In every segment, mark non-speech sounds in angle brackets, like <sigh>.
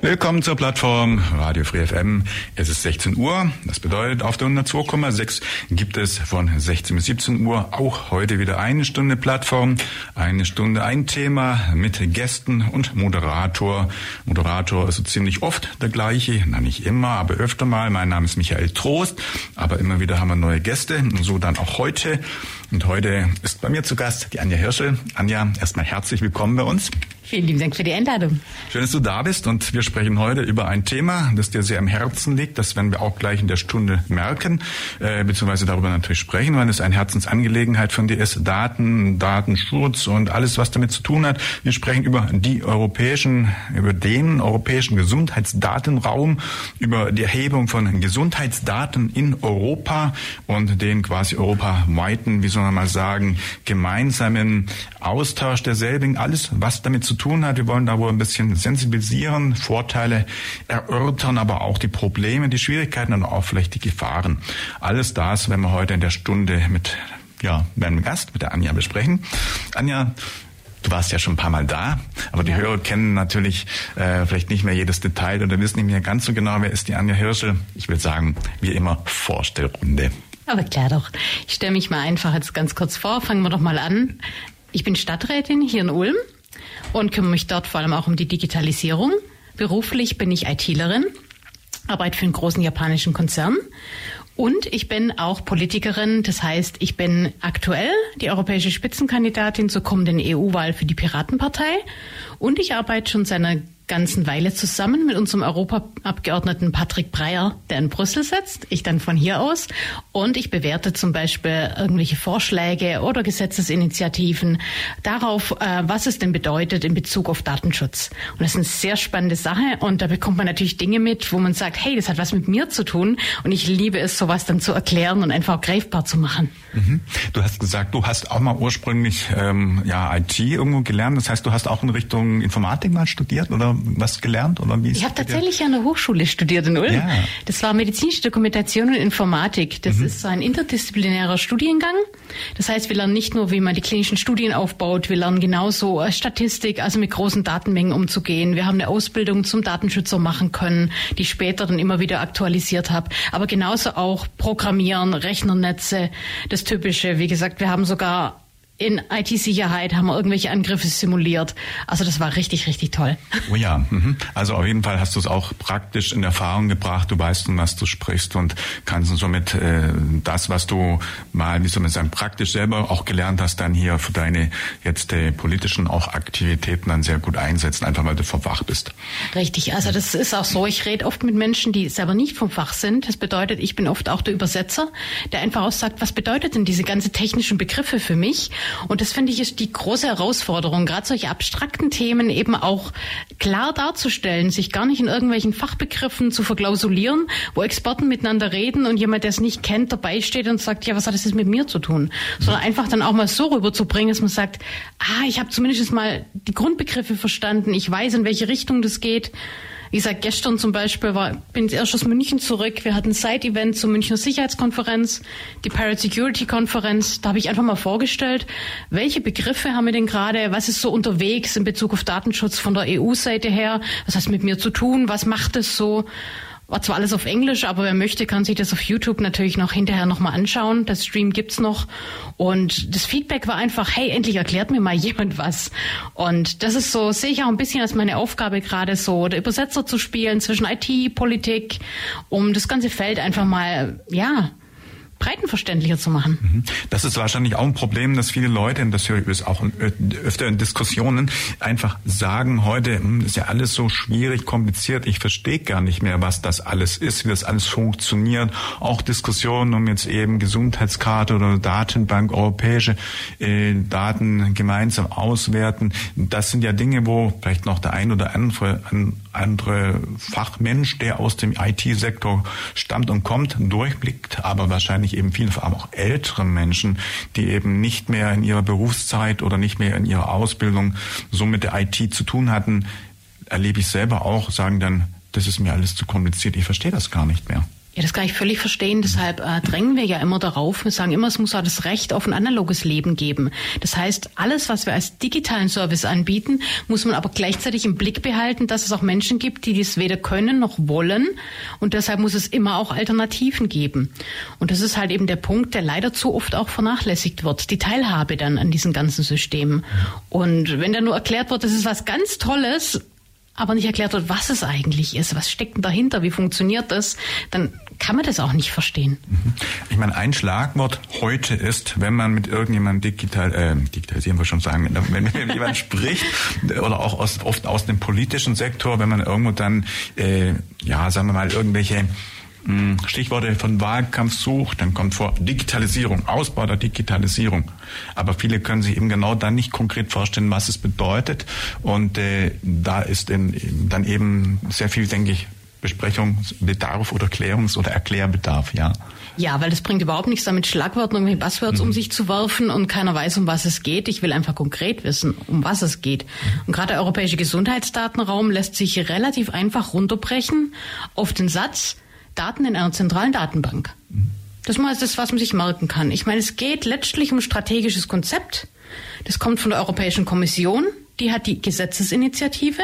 Willkommen zur Plattform Radio Free FM. Es ist 16 Uhr. Das bedeutet, auf der 102,6 gibt es von 16 bis 17 Uhr auch heute wieder eine Stunde Plattform. Eine Stunde ein Thema mit Gästen und Moderator. Moderator ist so ziemlich oft der gleiche. Na, nicht immer, aber öfter mal. Mein Name ist Michael Trost. Aber immer wieder haben wir neue Gäste. So dann auch heute. Und heute ist bei mir zu Gast die Anja Hirschel. Anja, erstmal herzlich willkommen bei uns. Vielen lieben Dank für die Einladung. Schön, dass du da bist und wir sprechen heute über ein Thema, das dir sehr am Herzen liegt. Das werden wir auch gleich in der Stunde merken, äh, beziehungsweise darüber natürlich sprechen, weil es eine Herzensangelegenheit von dir ist. Daten, Datenschutz und alles, was damit zu tun hat. Wir sprechen über die europäischen, über den europäischen Gesundheitsdatenraum, über die Erhebung von Gesundheitsdaten in Europa und den quasi europaweiten, wie soll man mal sagen, gemeinsamen Austausch derselben. Alles, was damit zu tun hat. Wir wollen da wohl ein bisschen sensibilisieren, Vorteile erörtern, aber auch die Probleme, die Schwierigkeiten und auch vielleicht die Gefahren. Alles das werden wir heute in der Stunde mit ja, meinem Gast, mit der Anja besprechen. Anja, Du warst ja schon ein paar Mal da, aber die ja. Hörer kennen natürlich äh, vielleicht nicht mehr jedes Detail oder wissen nicht mehr ganz so genau, wer ist die Anja Hirschel. Ich würde sagen, wie immer, Vorstellrunde. Aber klar doch. Ich stelle mich mal einfach jetzt ganz kurz vor. Fangen wir doch mal an. Ich bin Stadträtin hier in Ulm und kümmere mich dort vor allem auch um die Digitalisierung. Beruflich bin ich ITlerin, arbeite für einen großen japanischen Konzern und ich bin auch Politikerin. Das heißt, ich bin aktuell die europäische Spitzenkandidatin zur kommenden EU-Wahl für die Piratenpartei und ich arbeite schon seit einer ganzen Weile zusammen mit unserem Europaabgeordneten Patrick Breyer, der in Brüssel sitzt, ich dann von hier aus. Und ich bewerte zum Beispiel irgendwelche Vorschläge oder Gesetzesinitiativen darauf, äh, was es denn bedeutet in Bezug auf Datenschutz. Und das ist eine sehr spannende Sache und da bekommt man natürlich Dinge mit, wo man sagt, hey, das hat was mit mir zu tun und ich liebe es, sowas dann zu erklären und einfach greifbar zu machen. Mhm. Du hast gesagt, du hast auch mal ursprünglich ähm, ja IT irgendwo gelernt. Das heißt, du hast auch in Richtung Informatik mal studiert oder was gelernt? Oder wie ich habe tatsächlich an der Hochschule studiert in Ulm. Ja. Das war medizinische Dokumentation und Informatik. Das mhm. ist ein interdisziplinärer Studiengang. Das heißt, wir lernen nicht nur, wie man die klinischen Studien aufbaut, wir lernen genauso Statistik, also mit großen Datenmengen umzugehen. Wir haben eine Ausbildung zum Datenschützer machen können, die ich später dann immer wieder aktualisiert habe. Aber genauso auch Programmieren, Rechnernetze, das Typische. Wie gesagt, wir haben sogar in IT-Sicherheit haben wir irgendwelche Angriffe simuliert. Also das war richtig, richtig toll. Oh ja, mhm. also auf jeden Fall hast du es auch praktisch in Erfahrung gebracht. Du weißt, um was du sprichst und kannst somit äh, das, was du mal, wie soll man sagen, praktisch selber auch gelernt hast, dann hier für deine jetzt äh, politischen auch Aktivitäten dann sehr gut einsetzen, einfach weil du vom Fach bist. Richtig, also das ist auch so. Ich rede oft mit Menschen, die selber nicht vom Fach sind. Das bedeutet, ich bin oft auch der Übersetzer, der einfach auch sagt, was bedeutet denn diese ganze technischen Begriffe für mich? Und das finde ich ist die große Herausforderung, gerade solche abstrakten Themen eben auch klar darzustellen, sich gar nicht in irgendwelchen Fachbegriffen zu verklausulieren, wo Experten miteinander reden und jemand, der es nicht kennt, dabei steht und sagt, ja, was hat das jetzt mit mir zu tun? Sondern einfach dann auch mal so rüberzubringen, dass man sagt, ah, ich habe zumindest mal die Grundbegriffe verstanden, ich weiß, in welche Richtung das geht. Wie gesagt, gestern zum Beispiel war, bin ich erst aus München zurück. Wir hatten ein Side-Event zur Münchner Sicherheitskonferenz, die Pirate Security Konferenz. Da habe ich einfach mal vorgestellt, welche Begriffe haben wir denn gerade, was ist so unterwegs in Bezug auf Datenschutz von der EU-Seite her, was hat es mit mir zu tun, was macht es so? War zwar alles auf Englisch, aber wer möchte, kann sich das auf YouTube natürlich noch hinterher nochmal anschauen. Das Stream gibt's noch. Und das Feedback war einfach, hey, endlich erklärt mir mal <laughs> jemand was. Und das ist so, sehe ich auch ein bisschen als meine Aufgabe gerade so, der Übersetzer zu spielen zwischen IT, Politik, um das ganze Feld einfach mal, ja, breitenverständlicher zu machen. Mhm. Das ist wahrscheinlich auch ein Problem, dass viele Leute, und das höre ich auch öfter in Diskussionen, einfach sagen, heute hm, ist ja alles so schwierig, kompliziert, ich verstehe gar nicht mehr, was das alles ist, wie das alles funktioniert. Auch Diskussionen um jetzt eben Gesundheitskarte oder Datenbank, europäische äh, Daten gemeinsam auswerten. Das sind ja Dinge, wo vielleicht noch der ein oder andere, andere Fachmensch, der aus dem IT-Sektor stammt und kommt, durchblickt, aber wahrscheinlich eben viele, vor auch ältere Menschen, die eben nicht mehr in ihrer Berufszeit oder nicht mehr in ihrer Ausbildung so mit der IT zu tun hatten, erlebe ich selber auch, sagen dann, das ist mir alles zu kompliziert, ich verstehe das gar nicht mehr. Ja, das kann ich völlig verstehen. Deshalb äh, drängen wir ja immer darauf. Wir sagen immer, es muss auch das Recht auf ein analoges Leben geben. Das heißt, alles, was wir als digitalen Service anbieten, muss man aber gleichzeitig im Blick behalten, dass es auch Menschen gibt, die dies weder können noch wollen. Und deshalb muss es immer auch Alternativen geben. Und das ist halt eben der Punkt, der leider zu oft auch vernachlässigt wird. Die Teilhabe dann an diesen ganzen Systemen. Und wenn da nur erklärt wird, das ist was ganz Tolles, aber nicht erklärt wird, was es eigentlich ist, was steckt denn dahinter, wie funktioniert das, dann kann man das auch nicht verstehen. Ich meine, ein Schlagwort heute ist, wenn man mit irgendjemandem digital, äh, digitalisieren wir schon sagen, wenn mit jemand <laughs> spricht oder auch aus, oft aus dem politischen Sektor, wenn man irgendwo dann, äh, ja, sagen wir mal, irgendwelche hm, Stichworte von Wahlkampf sucht, dann kommt vor Digitalisierung, Ausbau der Digitalisierung. Aber viele können sich eben genau dann nicht konkret vorstellen, was es bedeutet. Und äh, da ist in, dann eben sehr viel, denke ich, Besprechungsbedarf oder Klärungs- oder Erklärbedarf, ja. Ja, weil das bringt überhaupt nichts damit, Schlagworten und Buzzwords mhm. um sich zu werfen und keiner weiß, um was es geht. Ich will einfach konkret wissen, um was es geht. Und gerade der europäische Gesundheitsdatenraum lässt sich relativ einfach runterbrechen auf den Satz, Daten in einer zentralen Datenbank. Das ist das, was man sich merken kann. Ich meine, es geht letztlich um strategisches Konzept. Das kommt von der Europäischen Kommission. Die hat die Gesetzesinitiative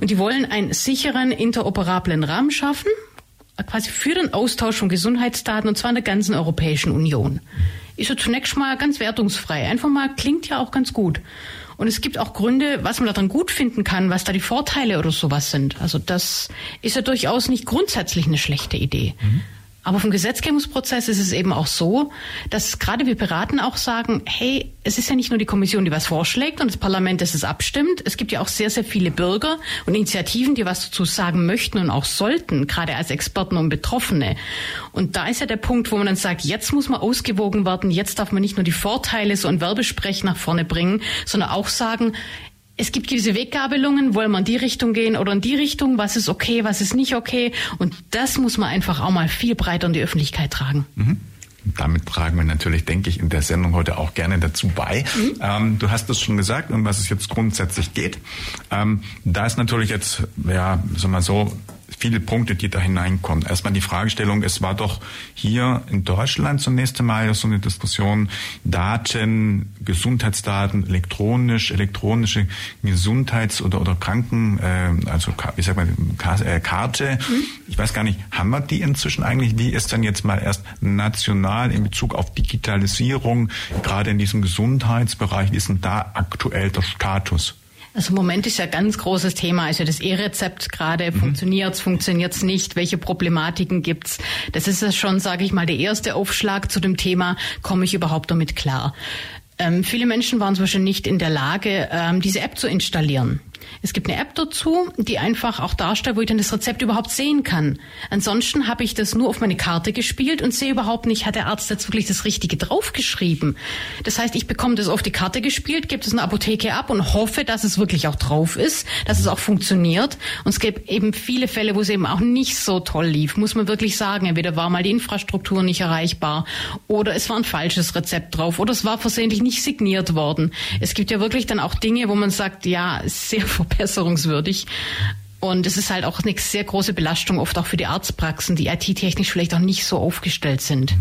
und die wollen einen sicheren, interoperablen Rahmen schaffen, quasi für den Austausch von Gesundheitsdaten und zwar in der ganzen Europäischen Union. Ist ja zunächst mal ganz wertungsfrei. Einfach mal klingt ja auch ganz gut. Und es gibt auch Gründe, was man daran gut finden kann, was da die Vorteile oder sowas sind. Also das ist ja durchaus nicht grundsätzlich eine schlechte Idee. Mhm. Aber vom Gesetzgebungsprozess ist es eben auch so, dass gerade wir Piraten auch sagen, hey, es ist ja nicht nur die Kommission, die was vorschlägt und das Parlament, das es abstimmt. Es gibt ja auch sehr, sehr viele Bürger und Initiativen, die was dazu sagen möchten und auch sollten, gerade als Experten und Betroffene. Und da ist ja der Punkt, wo man dann sagt, jetzt muss man ausgewogen werden, jetzt darf man nicht nur die Vorteile so ein Werbesprech nach vorne bringen, sondern auch sagen, es gibt gewisse Weggabelungen, wollen wir in die Richtung gehen oder in die Richtung, was ist okay, was ist nicht okay. Und das muss man einfach auch mal viel breiter in die Öffentlichkeit tragen. Mhm. Damit tragen wir natürlich, denke ich, in der Sendung heute auch gerne dazu bei. Mhm. Ähm, du hast es schon gesagt, um was es jetzt grundsätzlich geht. Ähm, da ist natürlich jetzt, ja, sagen wir so, viele Punkte, die da hineinkommen. Erstmal die Fragestellung, es war doch hier in Deutschland zunächst einmal so eine Diskussion, Daten, Gesundheitsdaten, elektronisch, elektronische Gesundheits- oder, oder Kranken, äh, also wie sagt man, äh, Karte. Mhm. Ich weiß gar nicht, haben wir die inzwischen eigentlich? Wie ist dann jetzt mal erst national in Bezug auf Digitalisierung, gerade in diesem Gesundheitsbereich, wie ist denn da aktuell der Status? Also im Moment ist ja ganz großes Thema, also das E-Rezept gerade, mhm. funktioniert's, funktioniert's nicht, welche Problematiken gibt's? Das ist ja schon, sage ich mal, der erste Aufschlag zu dem Thema, komme ich überhaupt damit klar? Ähm, viele Menschen waren zum Beispiel nicht in der Lage, ähm, diese App zu installieren. Es gibt eine App dazu, die einfach auch darstellt, wo ich dann das Rezept überhaupt sehen kann. Ansonsten habe ich das nur auf meine Karte gespielt und sehe überhaupt nicht, hat der Arzt jetzt wirklich das Richtige draufgeschrieben. Das heißt, ich bekomme das auf die Karte gespielt, gebe es in der Apotheke ab und hoffe, dass es wirklich auch drauf ist, dass es auch funktioniert. Und es gibt eben viele Fälle, wo es eben auch nicht so toll lief, muss man wirklich sagen. Entweder war mal die Infrastruktur nicht erreichbar oder es war ein falsches Rezept drauf oder es war versehentlich nicht signiert worden. Es gibt ja wirklich dann auch Dinge, wo man sagt, ja, sehr verbesserungswürdig. Und es ist halt auch eine sehr große Belastung, oft auch für die Arztpraxen, die IT-technisch vielleicht auch nicht so aufgestellt sind.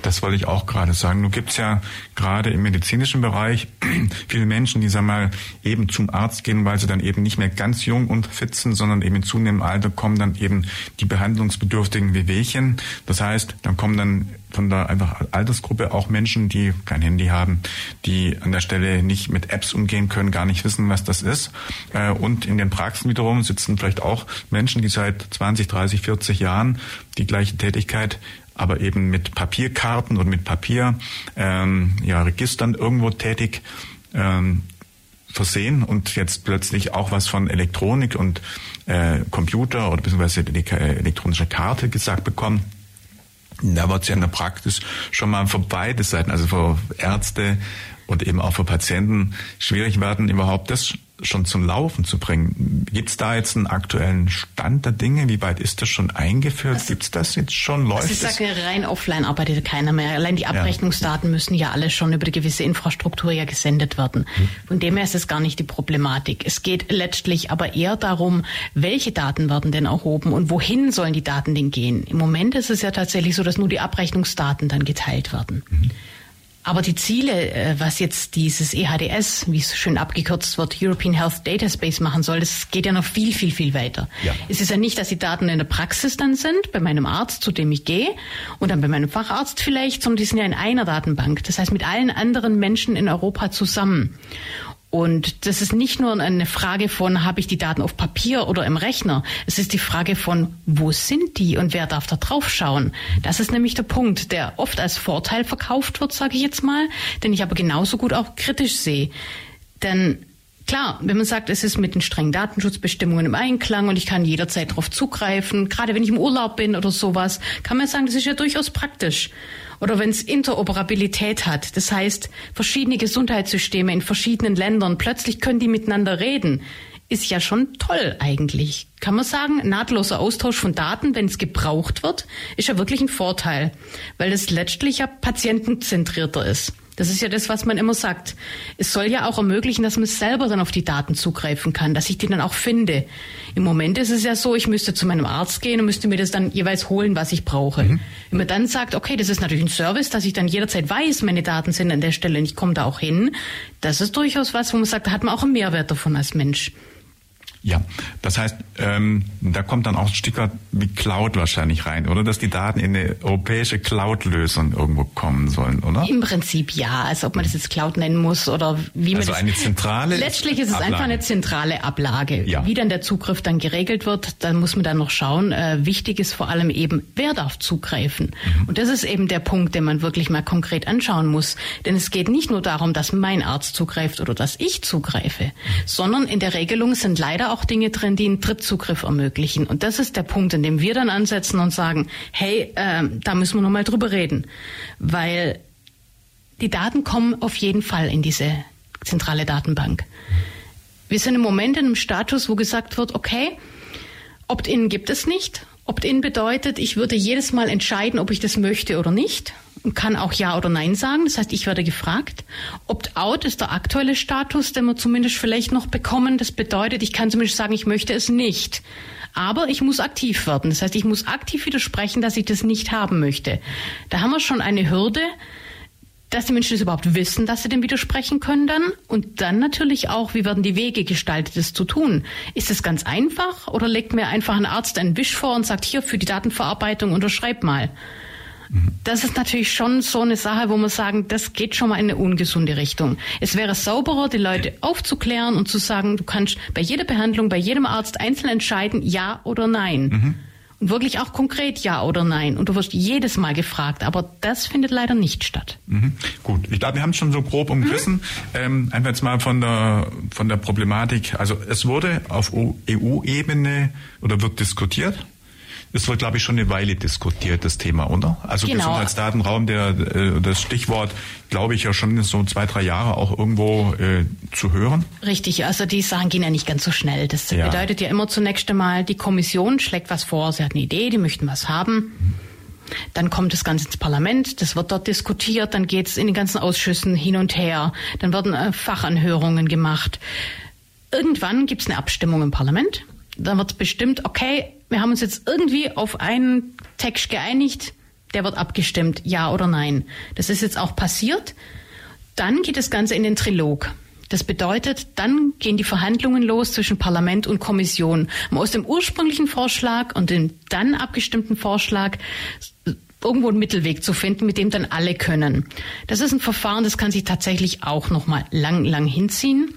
Das wollte ich auch gerade sagen. Nun es ja gerade im medizinischen Bereich <clears throat> viele Menschen, die sagen mal eben zum Arzt gehen, weil sie dann eben nicht mehr ganz jung und fit sind, sondern eben in zunehmendem Alter kommen dann eben die behandlungsbedürftigen Wehwehchen. Das heißt, dann kommen dann von der einfach Altersgruppe auch Menschen, die kein Handy haben, die an der Stelle nicht mit Apps umgehen können, gar nicht wissen, was das ist. Äh, und in den Praxen wiederum sitzen vielleicht auch Menschen, die seit 20, 30, 40 Jahren die gleiche Tätigkeit aber eben mit Papierkarten und mit Papier ähm, ja, irgendwo tätig ähm, versehen und jetzt plötzlich auch was von Elektronik und äh, Computer oder beziehungsweise äh, elektronische Karte gesagt bekommen. Da wird es ja in der Praxis schon mal für beide Seiten, also für Ärzte und eben auch für Patienten schwierig werden, überhaupt das schon zum Laufen zu bringen. Gibt es da jetzt einen aktuellen Stand der Dinge? Wie weit ist das schon eingeführt? Also, Gibt es das jetzt schon? Läuft also ich sage, rein offline arbeitet keiner mehr. Allein die Abrechnungsdaten ja. müssen ja alle schon über eine gewisse Infrastruktur ja gesendet werden. Mhm. Von dem her ist es gar nicht die Problematik. Es geht letztlich aber eher darum, welche Daten werden denn erhoben und wohin sollen die Daten denn gehen? Im Moment ist es ja tatsächlich so, dass nur die Abrechnungsdaten dann geteilt werden. Mhm. Aber die Ziele, äh, was jetzt dieses EHDS, wie es schön abgekürzt wird, European Health Data Space machen soll, das geht ja noch viel, viel, viel weiter. Ja. Es ist ja nicht, dass die Daten in der Praxis dann sind, bei meinem Arzt, zu dem ich gehe, und dann bei meinem Facharzt vielleicht, sondern die sind ja in einer Datenbank. Das heißt, mit allen anderen Menschen in Europa zusammen. Und das ist nicht nur eine Frage von, habe ich die Daten auf Papier oder im Rechner? Es ist die Frage von, wo sind die und wer darf da drauf schauen? Das ist nämlich der Punkt, der oft als Vorteil verkauft wird, sage ich jetzt mal, den ich aber genauso gut auch kritisch sehe. Denn Klar, wenn man sagt, es ist mit den strengen Datenschutzbestimmungen im Einklang und ich kann jederzeit darauf zugreifen, gerade wenn ich im Urlaub bin oder sowas, kann man sagen, das ist ja durchaus praktisch oder wenn es Interoperabilität hat, das heißt verschiedene Gesundheitssysteme in verschiedenen Ländern, plötzlich können die miteinander reden, ist ja schon toll eigentlich. Kann man sagen, nahtloser Austausch von Daten, wenn es gebraucht wird, ist ja wirklich ein Vorteil, weil es letztlich ja patientenzentrierter ist. Das ist ja das, was man immer sagt. Es soll ja auch ermöglichen, dass man selber dann auf die Daten zugreifen kann, dass ich die dann auch finde. Im Moment ist es ja so, ich müsste zu meinem Arzt gehen und müsste mir das dann jeweils holen, was ich brauche. Mhm. Wenn man dann sagt, okay, das ist natürlich ein Service, dass ich dann jederzeit weiß, meine Daten sind an der Stelle und ich komme da auch hin, das ist durchaus was, wo man sagt, da hat man auch einen Mehrwert davon als Mensch. Ja, das heißt, ähm, da kommt dann auch ein Stück weit wie Cloud wahrscheinlich rein, oder? Dass die Daten in eine europäische Cloud-Lösung irgendwo kommen sollen, oder? Im Prinzip ja, als ob man das jetzt Cloud nennen muss oder wie man also eine zentrale. Letztlich ist es Ablage. einfach eine zentrale Ablage. Ja. Wie dann der Zugriff dann geregelt wird, dann muss man dann noch schauen. Äh, wichtig ist vor allem eben, wer darf zugreifen. Mhm. Und das ist eben der Punkt, den man wirklich mal konkret anschauen muss. Denn es geht nicht nur darum, dass mein Arzt zugreift oder dass ich zugreife, mhm. sondern in der Regelung sind leider auch Dinge drin, die einen Drittzugriff ermöglichen. Und das ist der Punkt, in dem wir dann ansetzen und sagen, hey, äh, da müssen wir nochmal drüber reden. Weil die Daten kommen auf jeden Fall in diese zentrale Datenbank. Wir sind im Moment in einem Status, wo gesagt wird, okay, Opt-in gibt es nicht. Opt-in bedeutet, ich würde jedes Mal entscheiden, ob ich das möchte oder nicht kann auch Ja oder Nein sagen. Das heißt, ich werde gefragt. Opt-out ist der aktuelle Status, den wir zumindest vielleicht noch bekommen. Das bedeutet, ich kann zumindest sagen, ich möchte es nicht. Aber ich muss aktiv werden. Das heißt, ich muss aktiv widersprechen, dass ich das nicht haben möchte. Da haben wir schon eine Hürde, dass die Menschen das überhaupt wissen, dass sie dem widersprechen können dann. Und dann natürlich auch, wie werden die Wege gestaltet, das zu tun? Ist es ganz einfach oder legt mir einfach ein Arzt einen Wisch vor und sagt, hier für die Datenverarbeitung unterschreib mal? Das ist natürlich schon so eine Sache, wo man sagen, das geht schon mal in eine ungesunde Richtung. Es wäre sauberer, die Leute aufzuklären und zu sagen, du kannst bei jeder Behandlung, bei jedem Arzt einzeln entscheiden, ja oder nein. Mhm. Und wirklich auch konkret ja oder nein. Und du wirst jedes Mal gefragt, aber das findet leider nicht statt. Mhm. Gut, ich glaube, wir haben es schon so grob umrissen. Mhm. Ähm, einfach jetzt mal von der, von der Problematik. Also es wurde auf EU-Ebene oder wird diskutiert das wird, glaube ich, schon eine Weile diskutiert, das Thema, oder? Also genau. Gesundheitsdatenraum, der, äh, das Stichwort, glaube ich, ja schon so zwei, drei Jahre auch irgendwo äh, zu hören. Richtig, also die Sachen gehen ja nicht ganz so schnell. Das ja. bedeutet ja immer zunächst einmal, die Kommission schlägt was vor, sie hat eine Idee, die möchten was haben. Dann kommt das Ganze ins Parlament, das wird dort diskutiert, dann geht es in den ganzen Ausschüssen hin und her, dann werden äh, Fachanhörungen gemacht. Irgendwann gibt es eine Abstimmung im Parlament. Dann wird bestimmt, okay, wir haben uns jetzt irgendwie auf einen Text geeinigt, der wird abgestimmt, ja oder nein. Das ist jetzt auch passiert. Dann geht das Ganze in den Trilog. Das bedeutet, dann gehen die Verhandlungen los zwischen Parlament und Kommission, um aus dem ursprünglichen Vorschlag und dem dann abgestimmten Vorschlag irgendwo einen Mittelweg zu finden, mit dem dann alle können. Das ist ein Verfahren, das kann sich tatsächlich auch noch mal lang, lang hinziehen.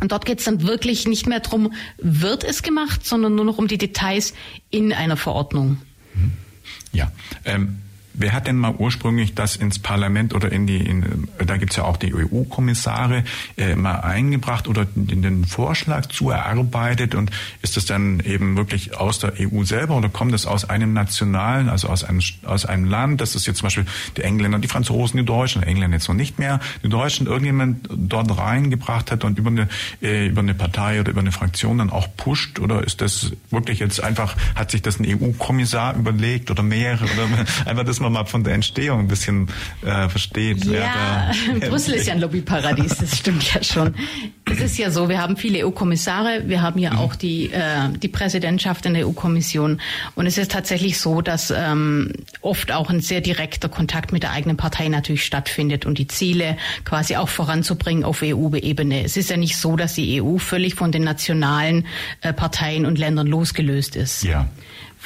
Und dort geht es dann wirklich nicht mehr darum, wird es gemacht, sondern nur noch um die Details in einer Verordnung. Ja, ähm, Wer hat denn mal ursprünglich das ins Parlament oder in die, in, da gibt's ja auch die EU-Kommissare, äh, mal eingebracht oder in den Vorschlag zu erarbeitet und ist das dann eben wirklich aus der EU selber oder kommt das aus einem nationalen, also aus einem, aus einem Land, das ist jetzt zum Beispiel die Engländer, die Franzosen, die Deutschen, die Engländer jetzt noch nicht mehr, die Deutschen irgendjemand dort reingebracht hat und über eine, äh, über eine Partei oder über eine Fraktion dann auch pusht? Oder ist das wirklich jetzt einfach, hat sich das ein EU-Kommissar überlegt oder mehrere oder <laughs> einfach, dass man mal von der Entstehung ein bisschen äh, versteht. Ja, <laughs> Brüssel ist ja ein Lobbyparadies, das stimmt ja schon. Es ist ja so, wir haben viele EU-Kommissare, wir haben ja mhm. auch die, äh, die Präsidentschaft in der EU-Kommission und es ist tatsächlich so, dass ähm, oft auch ein sehr direkter Kontakt mit der eigenen Partei natürlich stattfindet und die Ziele quasi auch voranzubringen auf EU-Ebene. Es ist ja nicht so, dass die EU völlig von den nationalen äh, Parteien und Ländern losgelöst ist. Ja.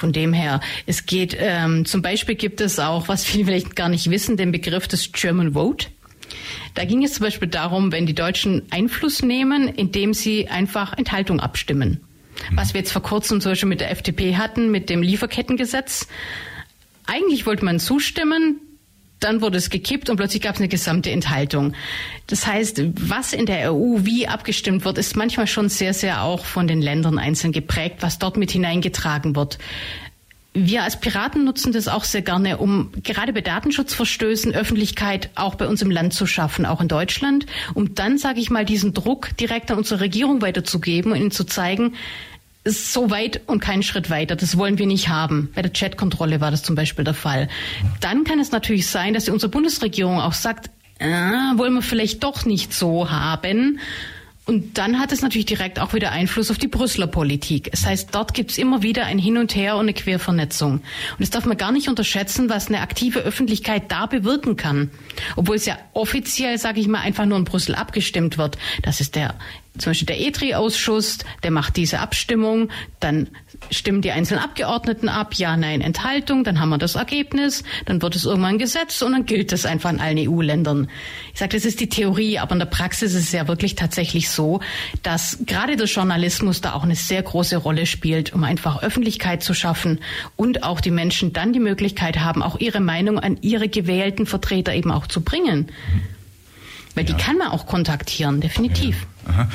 Von dem her, es geht, ähm, zum Beispiel gibt es auch, was viele vielleicht gar nicht wissen, den Begriff des German Vote. Da ging es zum Beispiel darum, wenn die Deutschen Einfluss nehmen, indem sie einfach Enthaltung abstimmen. Mhm. Was wir jetzt vor kurzem zum Beispiel mit der FDP hatten, mit dem Lieferkettengesetz. Eigentlich wollte man zustimmen, dann wurde es gekippt und plötzlich gab es eine gesamte Enthaltung. Das heißt, was in der EU wie abgestimmt wird, ist manchmal schon sehr, sehr auch von den Ländern einzeln geprägt, was dort mit hineingetragen wird. Wir als Piraten nutzen das auch sehr gerne, um gerade bei Datenschutzverstößen Öffentlichkeit auch bei uns im Land zu schaffen, auch in Deutschland, um dann, sage ich mal, diesen Druck direkt an unsere Regierung weiterzugeben und ihnen zu zeigen, so weit und keinen Schritt weiter. Das wollen wir nicht haben. Bei der Chatkontrolle war das zum Beispiel der Fall. Dann kann es natürlich sein, dass unsere Bundesregierung auch sagt, äh, wollen wir vielleicht doch nicht so haben. Und dann hat es natürlich direkt auch wieder Einfluss auf die Brüsseler Politik. Das heißt, dort gibt es immer wieder ein Hin und Her und eine Quervernetzung. Und das darf man gar nicht unterschätzen, was eine aktive Öffentlichkeit da bewirken kann. Obwohl es ja offiziell, sage ich mal, einfach nur in Brüssel abgestimmt wird. Das ist der zum Beispiel der ETRI-Ausschuss, der macht diese Abstimmung, dann stimmen die einzelnen Abgeordneten ab, ja, nein, Enthaltung, dann haben wir das Ergebnis, dann wird es irgendwann Gesetz und dann gilt es einfach in allen EU-Ländern. Ich sage, das ist die Theorie, aber in der Praxis ist es ja wirklich tatsächlich so, dass gerade der Journalismus da auch eine sehr große Rolle spielt, um einfach Öffentlichkeit zu schaffen und auch die Menschen dann die Möglichkeit haben, auch ihre Meinung an ihre gewählten Vertreter eben auch zu bringen. Weil ja. die kann man auch kontaktieren, definitiv. Ja.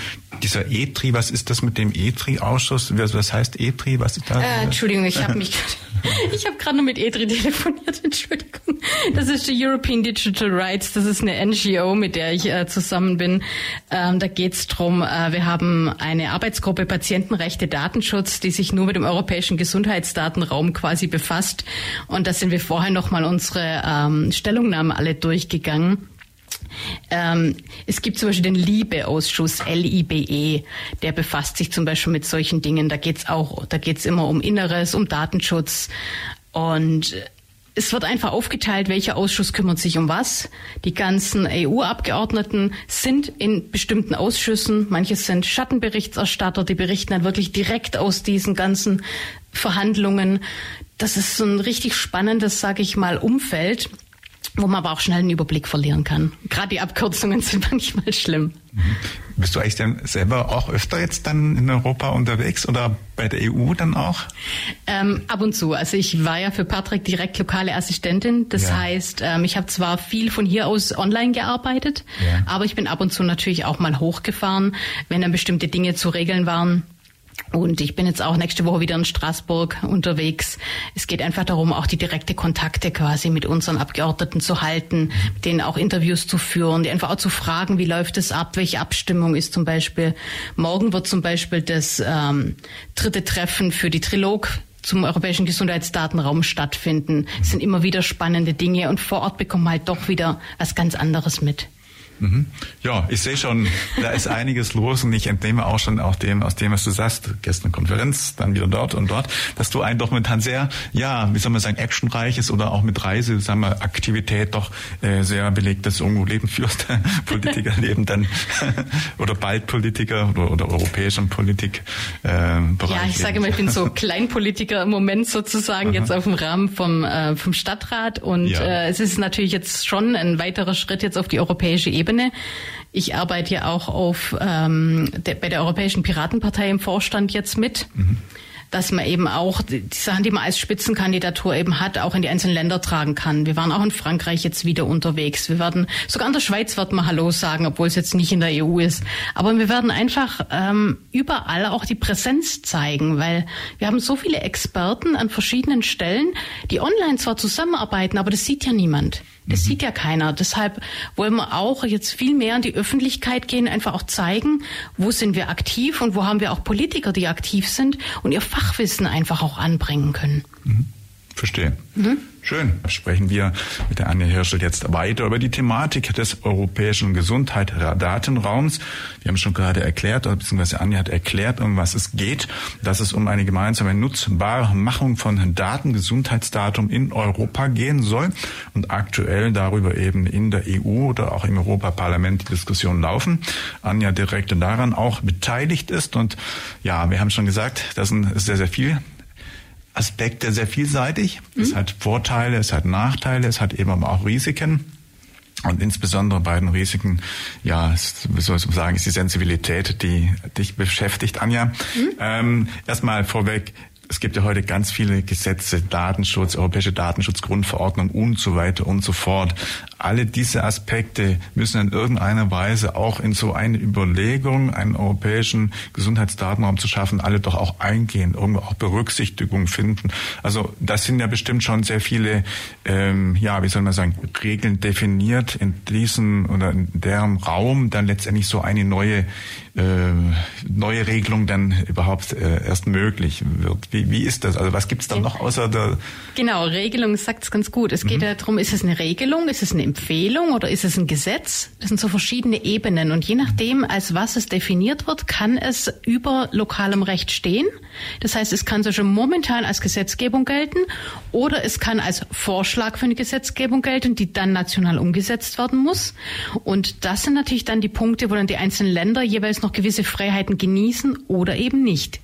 Dieser ETRI, was ist das mit dem ETRI-Ausschuss? Was heißt ETRI? Was ist da? Äh, Entschuldigung, ich habe mich, <laughs> ich habe gerade nur mit ETRI telefoniert. <laughs> Entschuldigung. Das ist die European Digital Rights. Das ist eine NGO, mit der ich äh, zusammen bin. Ähm, da geht's drum. Äh, wir haben eine Arbeitsgruppe Patientenrechte Datenschutz, die sich nur mit dem europäischen Gesundheitsdatenraum quasi befasst. Und da sind wir vorher noch mal unsere ähm, Stellungnahmen alle durchgegangen. Ähm, es gibt zum Beispiel den Liebeausschuss, L-I-B-E, der befasst sich zum Beispiel mit solchen Dingen. Da geht's auch, da geht's immer um Inneres, um Datenschutz. Und es wird einfach aufgeteilt, welcher Ausschuss kümmert sich um was. Die ganzen EU-Abgeordneten sind in bestimmten Ausschüssen. Manche sind Schattenberichterstatter, die berichten dann wirklich direkt aus diesen ganzen Verhandlungen. Das ist so ein richtig spannendes, sage ich mal, Umfeld wo man aber auch schnell einen Überblick verlieren kann. Gerade die Abkürzungen <laughs> sind manchmal schlimm. Mhm. Bist du eigentlich denn selber auch öfter jetzt dann in Europa unterwegs oder bei der EU dann auch? Ähm, ab und zu. Also ich war ja für Patrick direkt lokale Assistentin. Das ja. heißt, ähm, ich habe zwar viel von hier aus online gearbeitet, ja. aber ich bin ab und zu natürlich auch mal hochgefahren, wenn dann bestimmte Dinge zu regeln waren und ich bin jetzt auch nächste Woche wieder in Straßburg unterwegs. Es geht einfach darum, auch die direkte Kontakte quasi mit unseren Abgeordneten zu halten, mit denen auch Interviews zu führen, die einfach auch zu fragen, wie läuft es ab, welche Abstimmung ist zum Beispiel. Morgen wird zum Beispiel das ähm, dritte Treffen für die Trilog zum europäischen Gesundheitsdatenraum stattfinden. Es sind immer wieder spannende Dinge und vor Ort bekommen wir halt doch wieder was ganz anderes mit. Mhm. Ja, ich sehe schon, da ist einiges los und ich entnehme auch schon auch dem, aus dem, was du sagst, gestern Konferenz, dann wieder dort und dort, dass du ein doch momentan sehr, ja, wie soll man sagen, actionreiches oder auch mit Reise, sagen wir, Aktivität doch äh, sehr belegtes irgendwo Leben führst, <laughs> Politikerleben dann <laughs> oder bald Politiker oder, oder europäischen Politik. Äh, Bereich ja, ich sage immer, ich bin so <laughs> Kleinpolitiker im Moment sozusagen Aha. jetzt auf dem Rahmen vom äh, vom Stadtrat und ja. äh, es ist natürlich jetzt schon ein weiterer Schritt jetzt auf die europäische Ebene Ebene. Ich arbeite ja auch auf, ähm, der, bei der Europäischen Piratenpartei im Vorstand jetzt mit. Mhm. dass man eben auch die Sachen, die man als Spitzenkandidatur eben hat, auch in die einzelnen Länder tragen kann. Wir waren auch in Frankreich jetzt wieder unterwegs. Wir werden, sogar in der Schweiz wird man Hallo sagen, obwohl es jetzt nicht in der EU ist. Aber wir werden einfach ähm, überall auch die Präsenz zeigen, weil wir haben so viele Experten an verschiedenen Stellen, die online zwar zusammenarbeiten, aber das sieht ja niemand. Das mhm. sieht ja keiner. Deshalb wollen wir auch jetzt viel mehr in die Öffentlichkeit gehen, einfach auch zeigen, wo sind wir aktiv und wo haben wir auch Politiker, die aktiv sind und ihr Fachwissen einfach auch anbringen können. Mhm. Verstehe. Mhm. Schön. Sprechen wir mit der Anja Hirschel jetzt weiter über die Thematik des europäischen Gesundheitsdatenraums. Wir haben schon gerade erklärt, beziehungsweise Anja hat erklärt, um was es geht, dass es um eine gemeinsame Nutzbarmachung von Daten, Gesundheitsdatum in Europa gehen soll und aktuell darüber eben in der EU oder auch im Europaparlament die Diskussionen laufen. Anja direkt daran auch beteiligt ist und ja, wir haben schon gesagt, das ist sehr, sehr viel Aspekte sehr vielseitig. Mhm. Es hat Vorteile, es hat Nachteile, es hat eben aber auch Risiken. Und insbesondere bei den Risiken, ja, ist, wie soll ich sagen, ist die Sensibilität, die dich beschäftigt, Anja. Mhm. Ähm, erstmal vorweg, es gibt ja heute ganz viele Gesetze, Datenschutz, Europäische Datenschutzgrundverordnung und so weiter und so fort. Alle diese Aspekte müssen in irgendeiner Weise auch in so eine Überlegung, einen europäischen Gesundheitsdatenraum zu schaffen, alle doch auch eingehen, irgendwo auch Berücksichtigung finden. Also das sind ja bestimmt schon sehr viele, ähm, ja, wie soll man sagen, Regeln definiert in diesem oder in deren Raum dann letztendlich so eine neue äh, neue Regelung dann überhaupt äh, erst möglich wird. Wie, wie ist das? Also was gibt es da noch außer der... Genau, Regelung sagt es ganz gut. Es geht mhm. ja darum, ist es eine Regelung, ist es eine Empfehlung oder ist es ein Gesetz? Das sind so verschiedene Ebenen und je nachdem, als was es definiert wird, kann es über lokalem Recht stehen. Das heißt, es kann so schon momentan als Gesetzgebung gelten oder es kann als Vorschlag für eine Gesetzgebung gelten, die dann national umgesetzt werden muss. Und das sind natürlich dann die Punkte, wo dann die einzelnen Länder jeweils noch gewisse Freiheiten genießen oder eben nicht.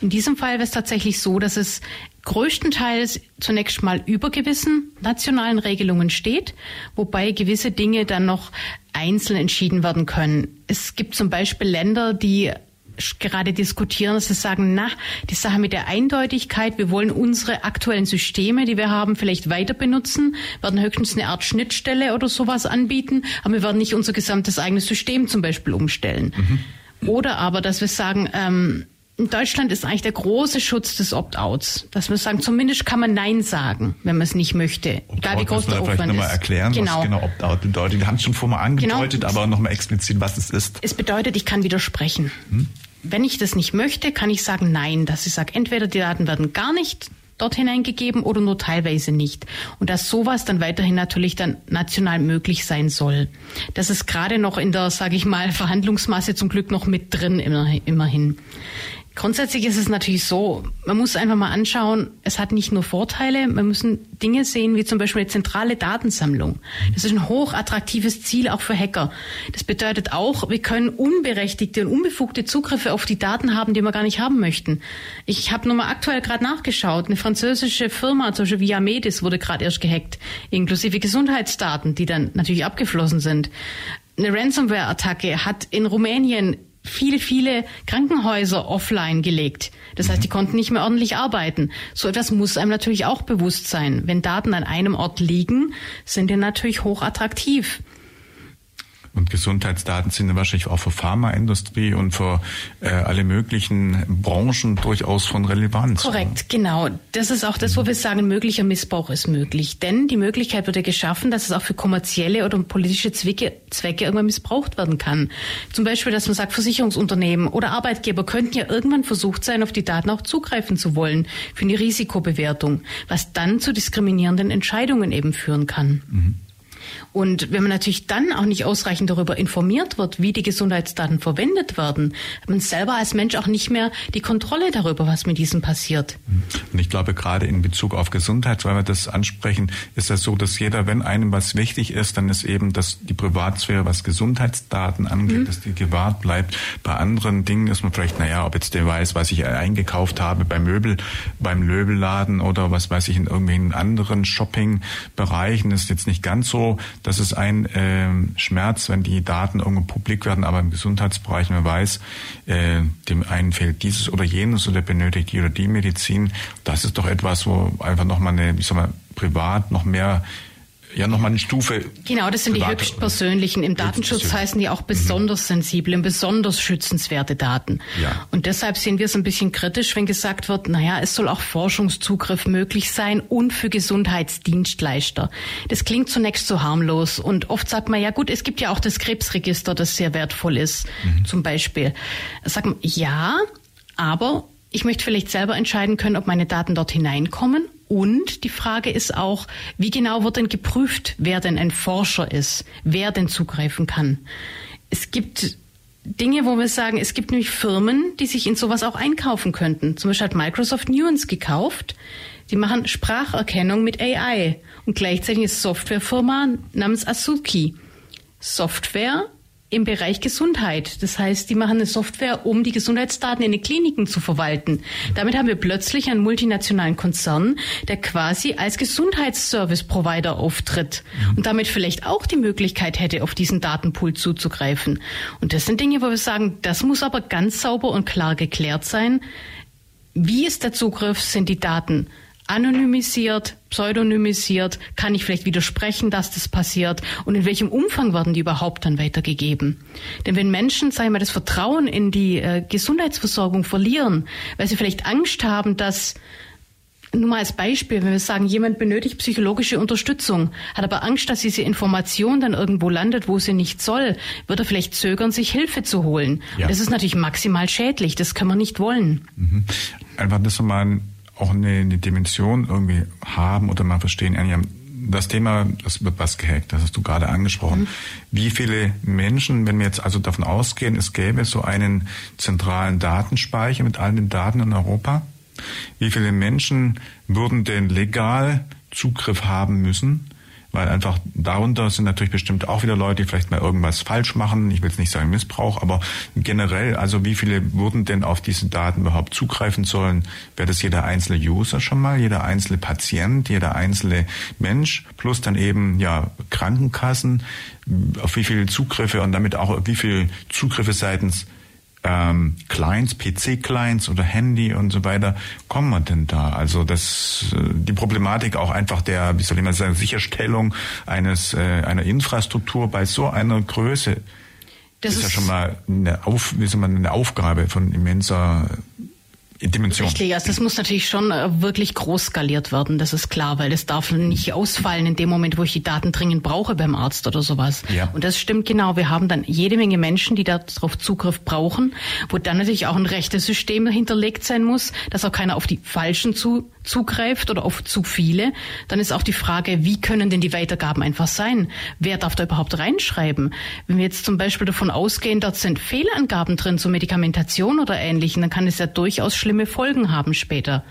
In diesem Fall wäre es tatsächlich so, dass es größtenteils zunächst mal über gewissen nationalen Regelungen steht, wobei gewisse Dinge dann noch einzeln entschieden werden können. Es gibt zum Beispiel Länder, die gerade diskutieren, dass sie sagen, na, die Sache mit der Eindeutigkeit, wir wollen unsere aktuellen Systeme, die wir haben, vielleicht weiter benutzen, werden höchstens eine Art Schnittstelle oder sowas anbieten, aber wir werden nicht unser gesamtes eigenes System zum Beispiel umstellen. Mhm. Oder aber, dass wir sagen, ähm, in Deutschland ist eigentlich der große Schutz des Opt-outs, dass wir sagen, zumindest kann man Nein sagen, wenn man es nicht möchte, egal wie groß der Aufwand vielleicht nochmal erklären, genau. was genau Opt-out bedeutet. Wir haben es schon vorher genau. angedeutet, genau. aber nochmal explizit, was es ist. Es bedeutet, ich kann widersprechen. Hm? Wenn ich das nicht möchte, kann ich sagen Nein, dass ich sage, entweder die Daten werden gar nicht dort hineingegeben oder nur teilweise nicht. Und dass sowas dann weiterhin natürlich dann national möglich sein soll. Das ist gerade noch in der, sage ich mal, <laughs> Verhandlungsmasse zum Glück noch mit drin immerhin. Grundsätzlich ist es natürlich so, man muss einfach mal anschauen, es hat nicht nur Vorteile, man müssen Dinge sehen, wie zum Beispiel eine zentrale Datensammlung. Das ist ein hochattraktives Ziel auch für Hacker. Das bedeutet auch, wir können unberechtigte und unbefugte Zugriffe auf die Daten haben, die wir gar nicht haben möchten. Ich habe nur mal aktuell gerade nachgeschaut, eine französische Firma, zum Beispiel Via Medis, wurde gerade erst gehackt, inklusive Gesundheitsdaten, die dann natürlich abgeflossen sind. Eine Ransomware-Attacke hat in Rumänien viele, viele Krankenhäuser offline gelegt. Das heißt, die konnten nicht mehr ordentlich arbeiten. So etwas muss einem natürlich auch bewusst sein. Wenn Daten an einem Ort liegen, sind die natürlich hochattraktiv. Und Gesundheitsdaten sind wahrscheinlich auch für Pharmaindustrie und für äh, alle möglichen Branchen durchaus von Relevanz. Korrekt, genau. Das ist auch das, wo wir sagen, möglicher Missbrauch ist möglich. Denn die Möglichkeit wird ja geschaffen, dass es auch für kommerzielle oder politische Zwecke, Zwecke irgendwann missbraucht werden kann. Zum Beispiel, dass man sagt, Versicherungsunternehmen oder Arbeitgeber könnten ja irgendwann versucht sein, auf die Daten auch zugreifen zu wollen für eine Risikobewertung, was dann zu diskriminierenden Entscheidungen eben führen kann. Mhm. Und wenn man natürlich dann auch nicht ausreichend darüber informiert wird, wie die Gesundheitsdaten verwendet werden, hat man selber als Mensch auch nicht mehr die Kontrolle darüber, was mit diesen passiert. Und ich glaube, gerade in Bezug auf Gesundheit, weil wir das ansprechen, ist das so, dass jeder, wenn einem was wichtig ist, dann ist eben, dass die Privatsphäre, was Gesundheitsdaten angeht, mhm. dass die gewahrt bleibt. Bei anderen Dingen ist man vielleicht, naja, ob jetzt der weiß, was ich eingekauft habe beim Möbel, beim Möbelladen oder was weiß ich in irgendwelchen anderen Shoppingbereichen, ist jetzt nicht ganz so dass es ein äh, Schmerz, wenn die Daten irgendwo publik werden, aber im Gesundheitsbereich man weiß, äh, dem einen fehlt dieses oder jenes oder benötigt die oder die Medizin. Das ist doch etwas, wo einfach nochmal eine, ich sag mal, privat noch mehr ja nochmal eine Stufe. Genau, das sind die höchstpersönlichen. Im Datenschutz heißen die auch mhm. besonders mhm. sensible und besonders schützenswerte Daten. Ja. Und deshalb sehen wir es ein bisschen kritisch, wenn gesagt wird, naja, es soll auch Forschungszugriff möglich sein und für Gesundheitsdienstleister. Das klingt zunächst so harmlos und oft sagt man, ja gut, es gibt ja auch das Krebsregister, das sehr wertvoll ist, mhm. zum Beispiel. Sagt man, ja, aber ich möchte vielleicht selber entscheiden können, ob meine Daten dort hineinkommen und die Frage ist auch, wie genau wird denn geprüft, wer denn ein Forscher ist, wer denn zugreifen kann. Es gibt Dinge, wo wir sagen, es gibt nämlich Firmen, die sich in sowas auch einkaufen könnten. Zum Beispiel hat Microsoft Nuance gekauft. Die machen Spracherkennung mit AI und gleichzeitig eine Softwarefirma namens Asuki. Software im Bereich Gesundheit. Das heißt, die machen eine Software, um die Gesundheitsdaten in den Kliniken zu verwalten. Damit haben wir plötzlich einen multinationalen Konzern, der quasi als Gesundheitsservice-Provider auftritt und damit vielleicht auch die Möglichkeit hätte, auf diesen Datenpool zuzugreifen. Und das sind Dinge, wo wir sagen, das muss aber ganz sauber und klar geklärt sein. Wie ist der Zugriff? Sind die Daten anonymisiert, pseudonymisiert? Kann ich vielleicht widersprechen, dass das passiert? Und in welchem Umfang werden die überhaupt dann weitergegeben? Denn wenn Menschen, sagen wir, das Vertrauen in die äh, Gesundheitsversorgung verlieren, weil sie vielleicht Angst haben, dass nur mal als Beispiel, wenn wir sagen, jemand benötigt psychologische Unterstützung, hat aber Angst, dass diese Information dann irgendwo landet, wo sie nicht soll, wird er vielleicht zögern, sich Hilfe zu holen. Ja. Das ist natürlich maximal schädlich, das kann man nicht wollen. Mhm. Einfach das mal auch eine, eine Dimension irgendwie haben oder mal verstehen, das Thema, das wird was gehackt, das hast du gerade angesprochen. Mhm. Wie viele Menschen, wenn wir jetzt also davon ausgehen, es gäbe so einen zentralen Datenspeicher mit allen den Daten in Europa, wie viele Menschen würden denn legal Zugriff haben müssen weil einfach darunter sind natürlich bestimmt auch wieder Leute, die vielleicht mal irgendwas falsch machen. Ich will jetzt nicht sagen Missbrauch, aber generell, also wie viele würden denn auf diese Daten überhaupt zugreifen sollen? Wäre das jeder einzelne User schon mal, jeder einzelne Patient, jeder einzelne Mensch, plus dann eben ja Krankenkassen, auf wie viele Zugriffe und damit auch wie viele Zugriffe seitens ähm, Clients, PC-Clients oder Handy und so weiter kommen wir denn da? Also das, äh, die Problematik auch einfach der, wie soll ich mal sagen, Sicherstellung eines äh, einer Infrastruktur bei so einer Größe das ist, ist ja schon mal eine, Auf, wie soll man, eine Aufgabe von immenser Dimension. Richtig, also das muss natürlich schon äh, wirklich groß skaliert werden, das ist klar, weil es darf nicht ausfallen in dem Moment, wo ich die Daten dringend brauche beim Arzt oder sowas. Ja. Und das stimmt genau. Wir haben dann jede Menge Menschen, die darauf Zugriff brauchen, wo dann natürlich auch ein rechtes System hinterlegt sein muss, dass auch keiner auf die Falschen zu, zugreift oder auf zu viele. Dann ist auch die Frage, wie können denn die Weitergaben einfach sein? Wer darf da überhaupt reinschreiben? Wenn wir jetzt zum Beispiel davon ausgehen, dort sind Fehlangaben drin zur Medikamentation oder ähnlichen, dann kann es ja durchaus schlimme Folgen haben später.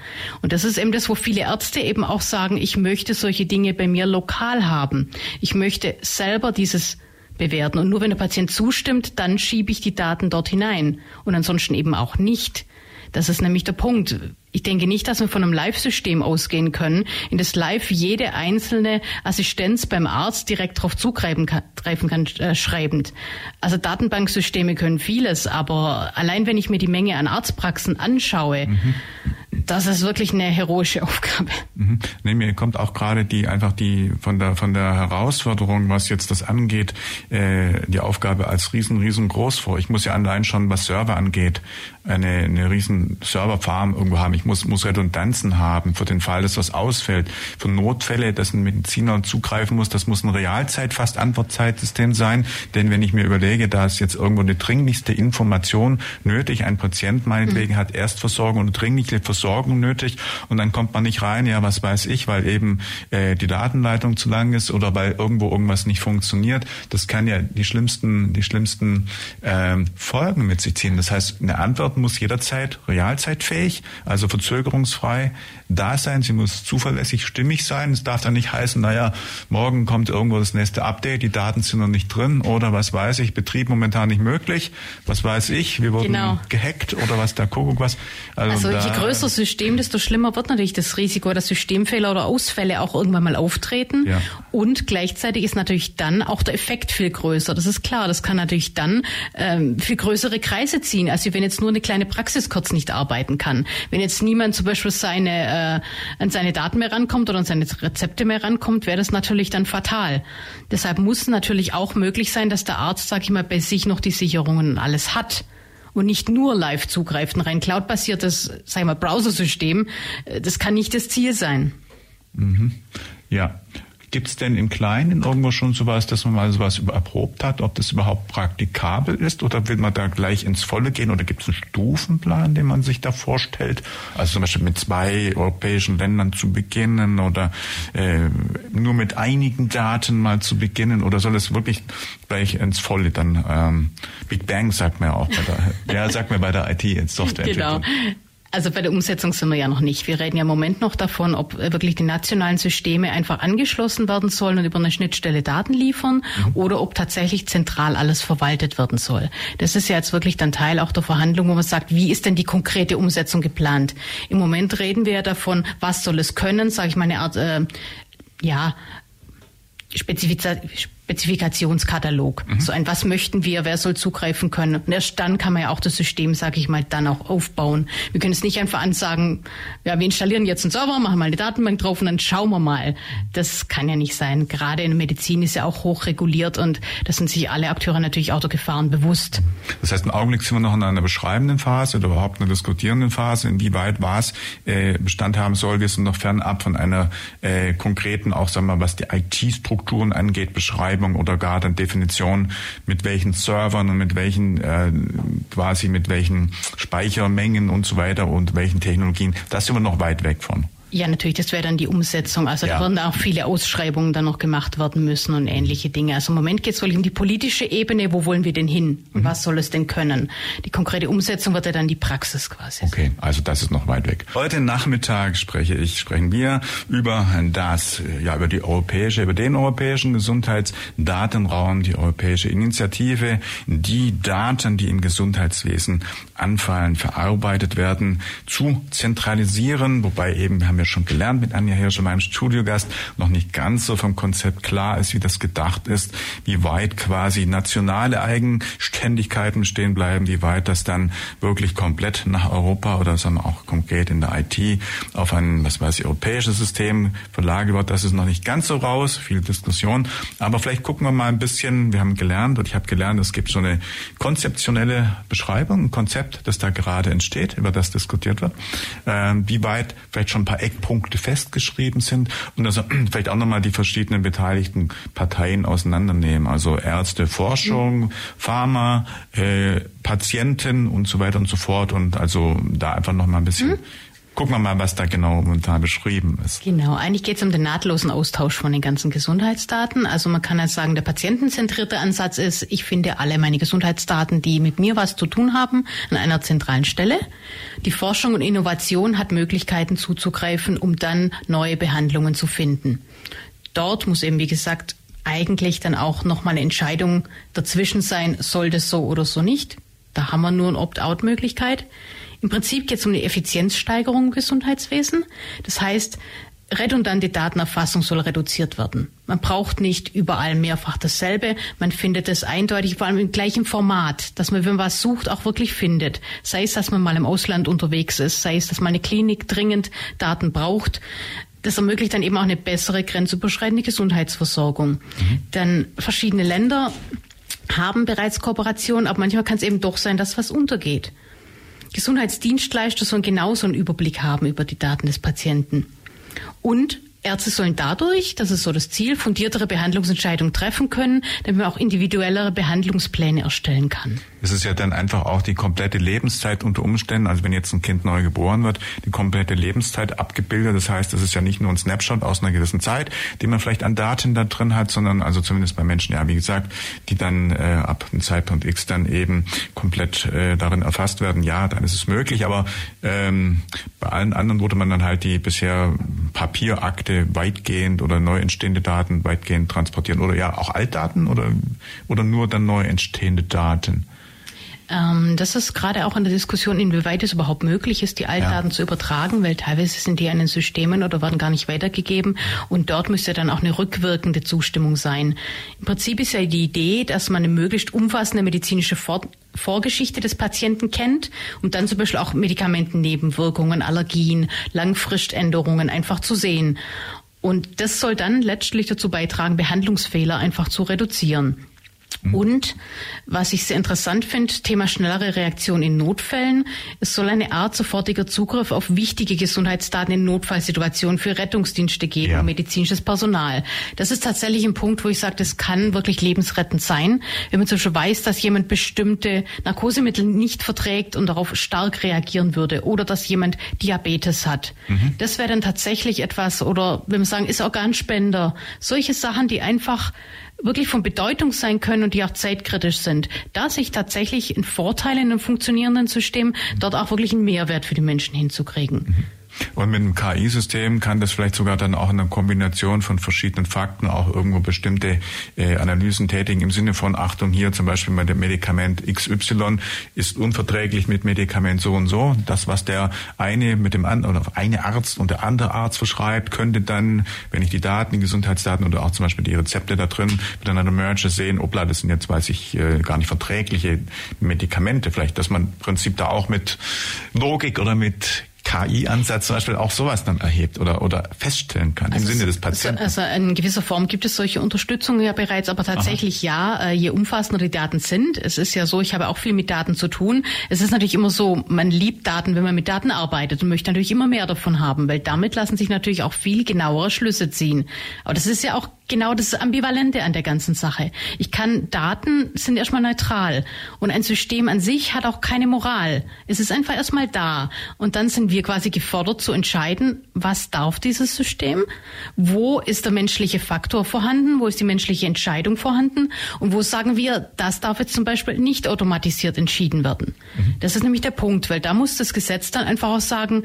Und das ist eben das, wo viele Ärzte eben auch sagen, ich möchte solche Dinge bei mir lokal haben. Ich möchte selber dieses bewerten. Und nur wenn der Patient zustimmt, dann schiebe ich die Daten dort hinein. Und ansonsten eben auch nicht. Das ist nämlich der Punkt. Ich denke nicht, dass wir von einem Live-System ausgehen können, in das Live jede einzelne Assistenz beim Arzt direkt darauf zugreifen kann, kann äh, schreibend. Also Datenbanksysteme können vieles, aber allein wenn ich mir die Menge an Arztpraxen anschaue, mhm. Das ist wirklich eine heroische Aufgabe. Mhm. Nee, mir kommt auch gerade die einfach die von der von der Herausforderung, was jetzt das angeht, äh, die Aufgabe als riesen riesengroß vor. Ich muss ja allein schon, was Server angeht, eine eine riesen Serverfarm irgendwo haben. Ich muss muss Redundanzen haben für den Fall, dass was ausfällt, für Notfälle, dass ein Mediziner zugreifen muss. Das muss ein Realzeit fast Antwortzeitsystem sein, denn wenn ich mir überlege, da ist jetzt irgendwo eine dringlichste Information nötig, ein Patient meinetwegen mhm. hat Erstversorgung und dringliche Versorgung nötig und dann kommt man nicht rein, ja, was weiß ich, weil eben äh, die Datenleitung zu lang ist oder weil irgendwo irgendwas nicht funktioniert. Das kann ja die schlimmsten, die schlimmsten ähm, Folgen mit sich ziehen. Das heißt, eine Antwort muss jederzeit realzeitfähig, also verzögerungsfrei da sein. Sie muss zuverlässig, stimmig sein. Es darf dann nicht heißen, naja, morgen kommt irgendwo das nächste Update, die Daten sind noch nicht drin oder was weiß ich, Betrieb momentan nicht möglich. Was weiß ich, wir wurden genau. gehackt oder was da Kuckuck was. Also, also je größer System, desto schlimmer wird natürlich das Risiko, dass Systemfehler oder Ausfälle auch irgendwann mal auftreten. Ja. Und gleichzeitig ist natürlich dann auch der Effekt viel größer. Das ist klar. Das kann natürlich dann ähm, viel größere Kreise ziehen, als wenn jetzt nur eine kleine Praxis kurz nicht arbeiten kann. Wenn jetzt niemand zum Beispiel seine, äh, an seine Daten mehr rankommt oder an seine Rezepte mehr rankommt, wäre das natürlich dann fatal. Deshalb muss natürlich auch möglich sein, dass der Arzt, sag ich mal, bei sich noch die Sicherungen alles hat und nicht nur live zugreift. Ein rein cloud-basiertes, sag ich mal, Browser-System, äh, das kann nicht das Ziel sein. Mhm. Ja, Gibt es denn im Kleinen irgendwo schon sowas, dass man mal sowas erprobt hat, ob das überhaupt praktikabel ist oder will man da gleich ins Volle gehen oder gibt es einen Stufenplan, den man sich da vorstellt? Also zum Beispiel mit zwei europäischen Ländern zu beginnen oder äh, nur mit einigen Daten mal zu beginnen oder soll es wirklich gleich ins Volle dann ähm, Big Bang sagt man ja auch bei der, ja sagt man bei der IT <laughs> Softwareentwicklung. Genau. Also bei der Umsetzung sind wir ja noch nicht. Wir reden ja im Moment noch davon, ob wirklich die nationalen Systeme einfach angeschlossen werden sollen und über eine Schnittstelle Daten liefern mhm. oder ob tatsächlich zentral alles verwaltet werden soll. Das ist ja jetzt wirklich dann Teil auch der Verhandlung, wo man sagt, wie ist denn die konkrete Umsetzung geplant? Im Moment reden wir ja davon, was soll es können, sage ich mal eine Art äh, ja, Spezifiz Spezifikationskatalog. Mhm. So ein, was möchten wir, wer soll zugreifen können. Und erst dann kann man ja auch das System, sage ich mal, dann auch aufbauen. Wir können es nicht einfach ansagen, ja, wir installieren jetzt einen Server, machen mal eine Datenbank drauf und dann schauen wir mal. Das kann ja nicht sein. Gerade in der Medizin ist ja auch hoch reguliert und da sind sich alle Akteure natürlich auch der Gefahren bewusst. Das heißt, im Augenblick sind wir noch in einer beschreibenden Phase oder überhaupt einer diskutierenden Phase. Inwieweit was äh, Bestand haben soll, wir sind noch fernab von einer äh, konkreten, auch sagen wir mal, was die IT-Strukturen angeht, Beschreibung Beschreibung oder gar dann Definition, mit welchen Servern und mit welchen äh, quasi mit welchen Speichermengen und so weiter und welchen Technologien, da sind wir noch weit weg von. Ja, natürlich, das wäre dann die Umsetzung. Also ja. da würden auch viele Ausschreibungen dann noch gemacht werden müssen und ähnliche Dinge. Also im Moment geht es wirklich um die politische Ebene, wo wollen wir denn hin und mhm. was soll es denn können? Die konkrete Umsetzung wird ja dann die Praxis quasi. Okay, also das ist noch weit weg. Heute Nachmittag spreche ich, sprechen wir über das, ja, über die europäische, über den europäischen Gesundheitsdatenraum, die europäische Initiative, die Daten, die im Gesundheitswesen anfallen, verarbeitet werden, zu zentralisieren, wobei eben, wir ja schon gelernt mit Anja Hirsch, meinem Studiogast, noch nicht ganz so vom Konzept klar ist, wie das gedacht ist, wie weit quasi nationale Eigenständigkeiten stehen bleiben, wie weit das dann wirklich komplett nach Europa oder sagen wir auch konkret in der IT auf ein, was weiß ich, europäisches System verlagert wird. Das ist noch nicht ganz so raus, viel Diskussion. Aber vielleicht gucken wir mal ein bisschen, wir haben gelernt und ich habe gelernt, es gibt so eine konzeptionelle Beschreibung, ein Konzept, das da gerade entsteht, über das diskutiert wird, äh, wie weit vielleicht schon ein paar Eckpunkte festgeschrieben sind und also <clears throat> vielleicht auch nochmal die verschiedenen beteiligten Parteien auseinandernehmen, also Ärzte, Forschung, mhm. Pharma, äh, Patienten und so weiter und so fort. Und also da einfach nochmal ein bisschen mhm gucken wir mal, was da genau momentan beschrieben ist. Genau, eigentlich geht es um den nahtlosen Austausch von den ganzen Gesundheitsdaten. Also man kann ja sagen, der patientenzentrierte Ansatz ist, ich finde alle meine Gesundheitsdaten, die mit mir was zu tun haben, an einer zentralen Stelle. Die Forschung und Innovation hat Möglichkeiten zuzugreifen, um dann neue Behandlungen zu finden. Dort muss eben, wie gesagt, eigentlich dann auch nochmal eine Entscheidung dazwischen sein, soll das so oder so nicht. Da haben wir nur eine Opt-out-Möglichkeit. Im Prinzip geht es um die Effizienzsteigerung im Gesundheitswesen. Das heißt, redundante Datenerfassung soll reduziert werden. Man braucht nicht überall mehrfach dasselbe. Man findet es eindeutig, vor allem im gleichen Format, dass man, wenn man was sucht, auch wirklich findet. Sei es, dass man mal im Ausland unterwegs ist, sei es, dass mal eine Klinik dringend Daten braucht. Das ermöglicht dann eben auch eine bessere grenzüberschreitende Gesundheitsversorgung. Mhm. Denn verschiedene Länder haben bereits Kooperationen, aber manchmal kann es eben doch sein, dass was untergeht. Gesundheitsdienstleister sollen genauso einen Überblick haben über die Daten des Patienten. Und Ärzte sollen dadurch, das ist so das Ziel, fundiertere Behandlungsentscheidungen treffen können, damit man auch individuellere Behandlungspläne erstellen kann. Es ist ja dann einfach auch die komplette Lebenszeit unter Umständen, also wenn jetzt ein Kind neu geboren wird, die komplette Lebenszeit abgebildet. Das heißt, es ist ja nicht nur ein Snapshot aus einer gewissen Zeit, die man vielleicht an Daten da drin hat, sondern also zumindest bei Menschen, ja, wie gesagt, die dann äh, ab einem Zeitpunkt X dann eben komplett äh, darin erfasst werden. Ja, dann ist es möglich, aber ähm, bei allen anderen wurde man dann halt die bisher Papierakte weitgehend oder neu entstehende Daten weitgehend transportieren oder ja auch Altdaten oder oder nur dann neu entstehende Daten. Ähm, das ist gerade auch in der Diskussion, inwieweit es überhaupt möglich ist, die Altdaten ja. zu übertragen, weil teilweise sind die an den Systemen oder werden gar nicht weitergegeben. Und dort müsste dann auch eine rückwirkende Zustimmung sein. Im Prinzip ist ja die Idee, dass man eine möglichst umfassende medizinische Fort Vorgeschichte des Patienten kennt und dann zum Beispiel auch Medikamentennebenwirkungen, Allergien, Langfriständerungen einfach zu sehen. Und das soll dann letztlich dazu beitragen, Behandlungsfehler einfach zu reduzieren. Mhm. Und was ich sehr interessant finde, Thema schnellere Reaktion in Notfällen. Es soll eine Art sofortiger Zugriff auf wichtige Gesundheitsdaten in Notfallsituationen für Rettungsdienste geben ja. und medizinisches Personal. Das ist tatsächlich ein Punkt, wo ich sage, das kann wirklich lebensrettend sein. Wenn man zum Beispiel weiß, dass jemand bestimmte Narkosemittel nicht verträgt und darauf stark reagieren würde oder dass jemand Diabetes hat. Mhm. Das wäre dann tatsächlich etwas oder wenn wir sagen, ist Organspender. Solche Sachen, die einfach wirklich von Bedeutung sein können und die auch zeitkritisch sind, da sich tatsächlich ein Vorteil in einem funktionierenden System dort auch wirklich einen Mehrwert für die Menschen hinzukriegen. Mhm. Und mit einem KI-System kann das vielleicht sogar dann auch in einer Kombination von verschiedenen Fakten auch irgendwo bestimmte äh, Analysen tätigen im Sinne von Achtung hier zum Beispiel bei dem Medikament XY ist unverträglich mit Medikament so und so. Das, was der eine mit dem anderen oder eine Arzt und der andere Arzt verschreibt, könnte dann, wenn ich die Daten, die Gesundheitsdaten oder auch zum Beispiel die Rezepte da drin miteinander merge, sehen, obla, das sind jetzt, weiß ich, äh, gar nicht verträgliche Medikamente. Vielleicht, dass man im Prinzip da auch mit Logik oder mit KI-Ansatz zum Beispiel auch sowas dann erhebt oder, oder feststellen kann also im Sinne des Patienten. Also in gewisser Form gibt es solche Unterstützung ja bereits, aber tatsächlich Aha. ja, äh, je umfassender die Daten sind. Es ist ja so, ich habe auch viel mit Daten zu tun. Es ist natürlich immer so, man liebt Daten, wenn man mit Daten arbeitet und möchte natürlich immer mehr davon haben, weil damit lassen sich natürlich auch viel genauere Schlüsse ziehen. Aber das ist ja auch genau das Ambivalente an der ganzen Sache. Ich kann, Daten sind erstmal neutral und ein System an sich hat auch keine Moral. Es ist einfach erstmal da und dann sind wir quasi gefordert zu entscheiden, was darf dieses System, wo ist der menschliche Faktor vorhanden, wo ist die menschliche Entscheidung vorhanden und wo sagen wir, das darf jetzt zum Beispiel nicht automatisiert entschieden werden. Mhm. Das ist nämlich der Punkt, weil da muss das Gesetz dann einfach auch sagen,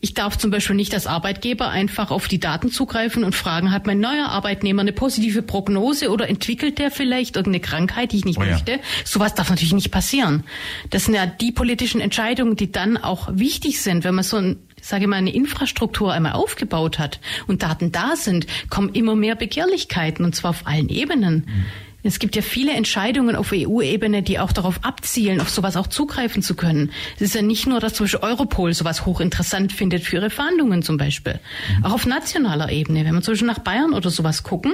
ich darf zum Beispiel nicht als Arbeitgeber einfach auf die Daten zugreifen und fragen, hat mein neuer Arbeitnehmer eine positive Prognose oder entwickelt der vielleicht irgendeine Krankheit, die ich nicht oh ja. möchte? Sowas darf natürlich nicht passieren. Das sind ja die politischen Entscheidungen, die dann auch wichtig sind, wenn man so ein sage mal, eine Infrastruktur einmal aufgebaut hat und Daten da sind, kommen immer mehr Begehrlichkeiten und zwar auf allen Ebenen. Mhm. Es gibt ja viele Entscheidungen auf EU-Ebene, die auch darauf abzielen, auf sowas auch zugreifen zu können. Es ist ja nicht nur, dass zum Beispiel Europol sowas hochinteressant findet für ihre Verhandlungen zum Beispiel. Mhm. Auch auf nationaler Ebene. Wenn wir zum Beispiel nach Bayern oder sowas gucken,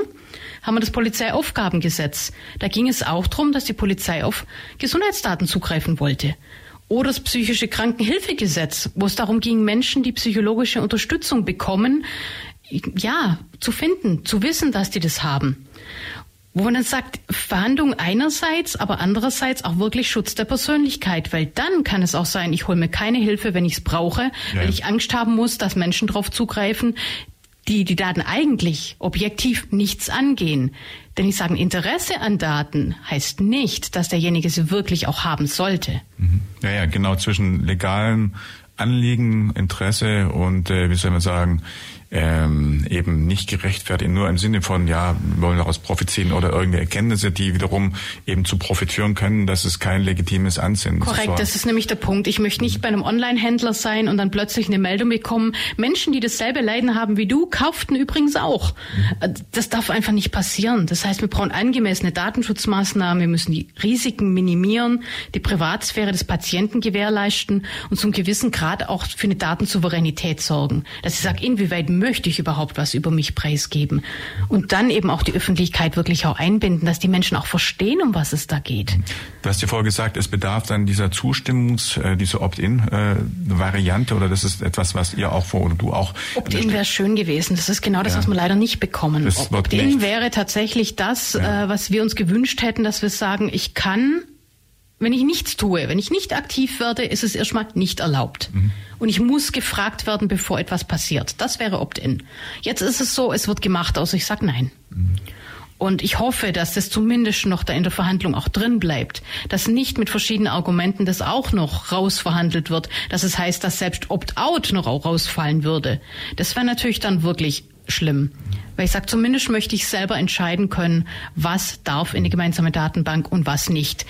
haben wir das Polizeiaufgabengesetz. Da ging es auch darum, dass die Polizei auf Gesundheitsdaten zugreifen wollte. Oder das psychische Krankenhilfegesetz, wo es darum ging, Menschen, die psychologische Unterstützung bekommen, ja, zu finden, zu wissen, dass die das haben wo man dann sagt, Verhandlung einerseits, aber andererseits auch wirklich Schutz der Persönlichkeit, weil dann kann es auch sein, ich hole mir keine Hilfe, wenn ich es brauche, ja. weil ich Angst haben muss, dass Menschen darauf zugreifen, die die Daten eigentlich objektiv nichts angehen. Denn ich sage, Interesse an Daten heißt nicht, dass derjenige sie wirklich auch haben sollte. Mhm. Ja, ja, genau zwischen legalem Anliegen, Interesse und äh, wie soll man sagen, ähm, eben nicht gerechtfertigt, nur im Sinne von, ja, wir wollen daraus profitieren oder irgendeine Erkenntnisse, die wiederum eben zu profitieren können, dass es kein legitimes Ansinnen ist. Korrekt, das ist nämlich der Punkt. Ich möchte nicht bei einem Online-Händler sein und dann plötzlich eine Meldung bekommen, Menschen, die dasselbe Leiden haben wie du, kauften übrigens auch. Mhm. Das darf einfach nicht passieren. Das heißt, wir brauchen angemessene Datenschutzmaßnahmen, wir müssen die Risiken minimieren, die Privatsphäre des Patienten gewährleisten und zum gewissen Grad auch für eine Datensouveränität sorgen. Dass ich sage, inwieweit möchte ich überhaupt was über mich preisgeben? Und dann eben auch die Öffentlichkeit wirklich auch einbinden, dass die Menschen auch verstehen, um was es da geht. Du hast ja vorher gesagt, es bedarf dann dieser Zustimmungs-, äh, dieser Opt-in-Variante oder das ist etwas, was ihr auch vor oder du auch. Opt-in wäre schön gewesen. Das ist genau das, ja. was wir leider nicht bekommen. Opt-in wäre tatsächlich das, ja. Äh, was wir uns gewünscht hätten, dass wir sagen, ich kann wenn ich nichts tue, wenn ich nicht aktiv werde, ist es erstmal nicht erlaubt. Mhm. Und ich muss gefragt werden, bevor etwas passiert. Das wäre Opt-in. Jetzt ist es so, es wird gemacht, also ich sage nein. Mhm. Und ich hoffe, dass das zumindest noch da in der Verhandlung auch drin bleibt, dass nicht mit verschiedenen Argumenten das auch noch rausverhandelt wird, dass es heißt, dass selbst Opt-out noch auch rausfallen würde. Das wäre natürlich dann wirklich schlimm. Weil ich sage, zumindest möchte ich selber entscheiden können, was darf in die gemeinsame Datenbank und was nicht.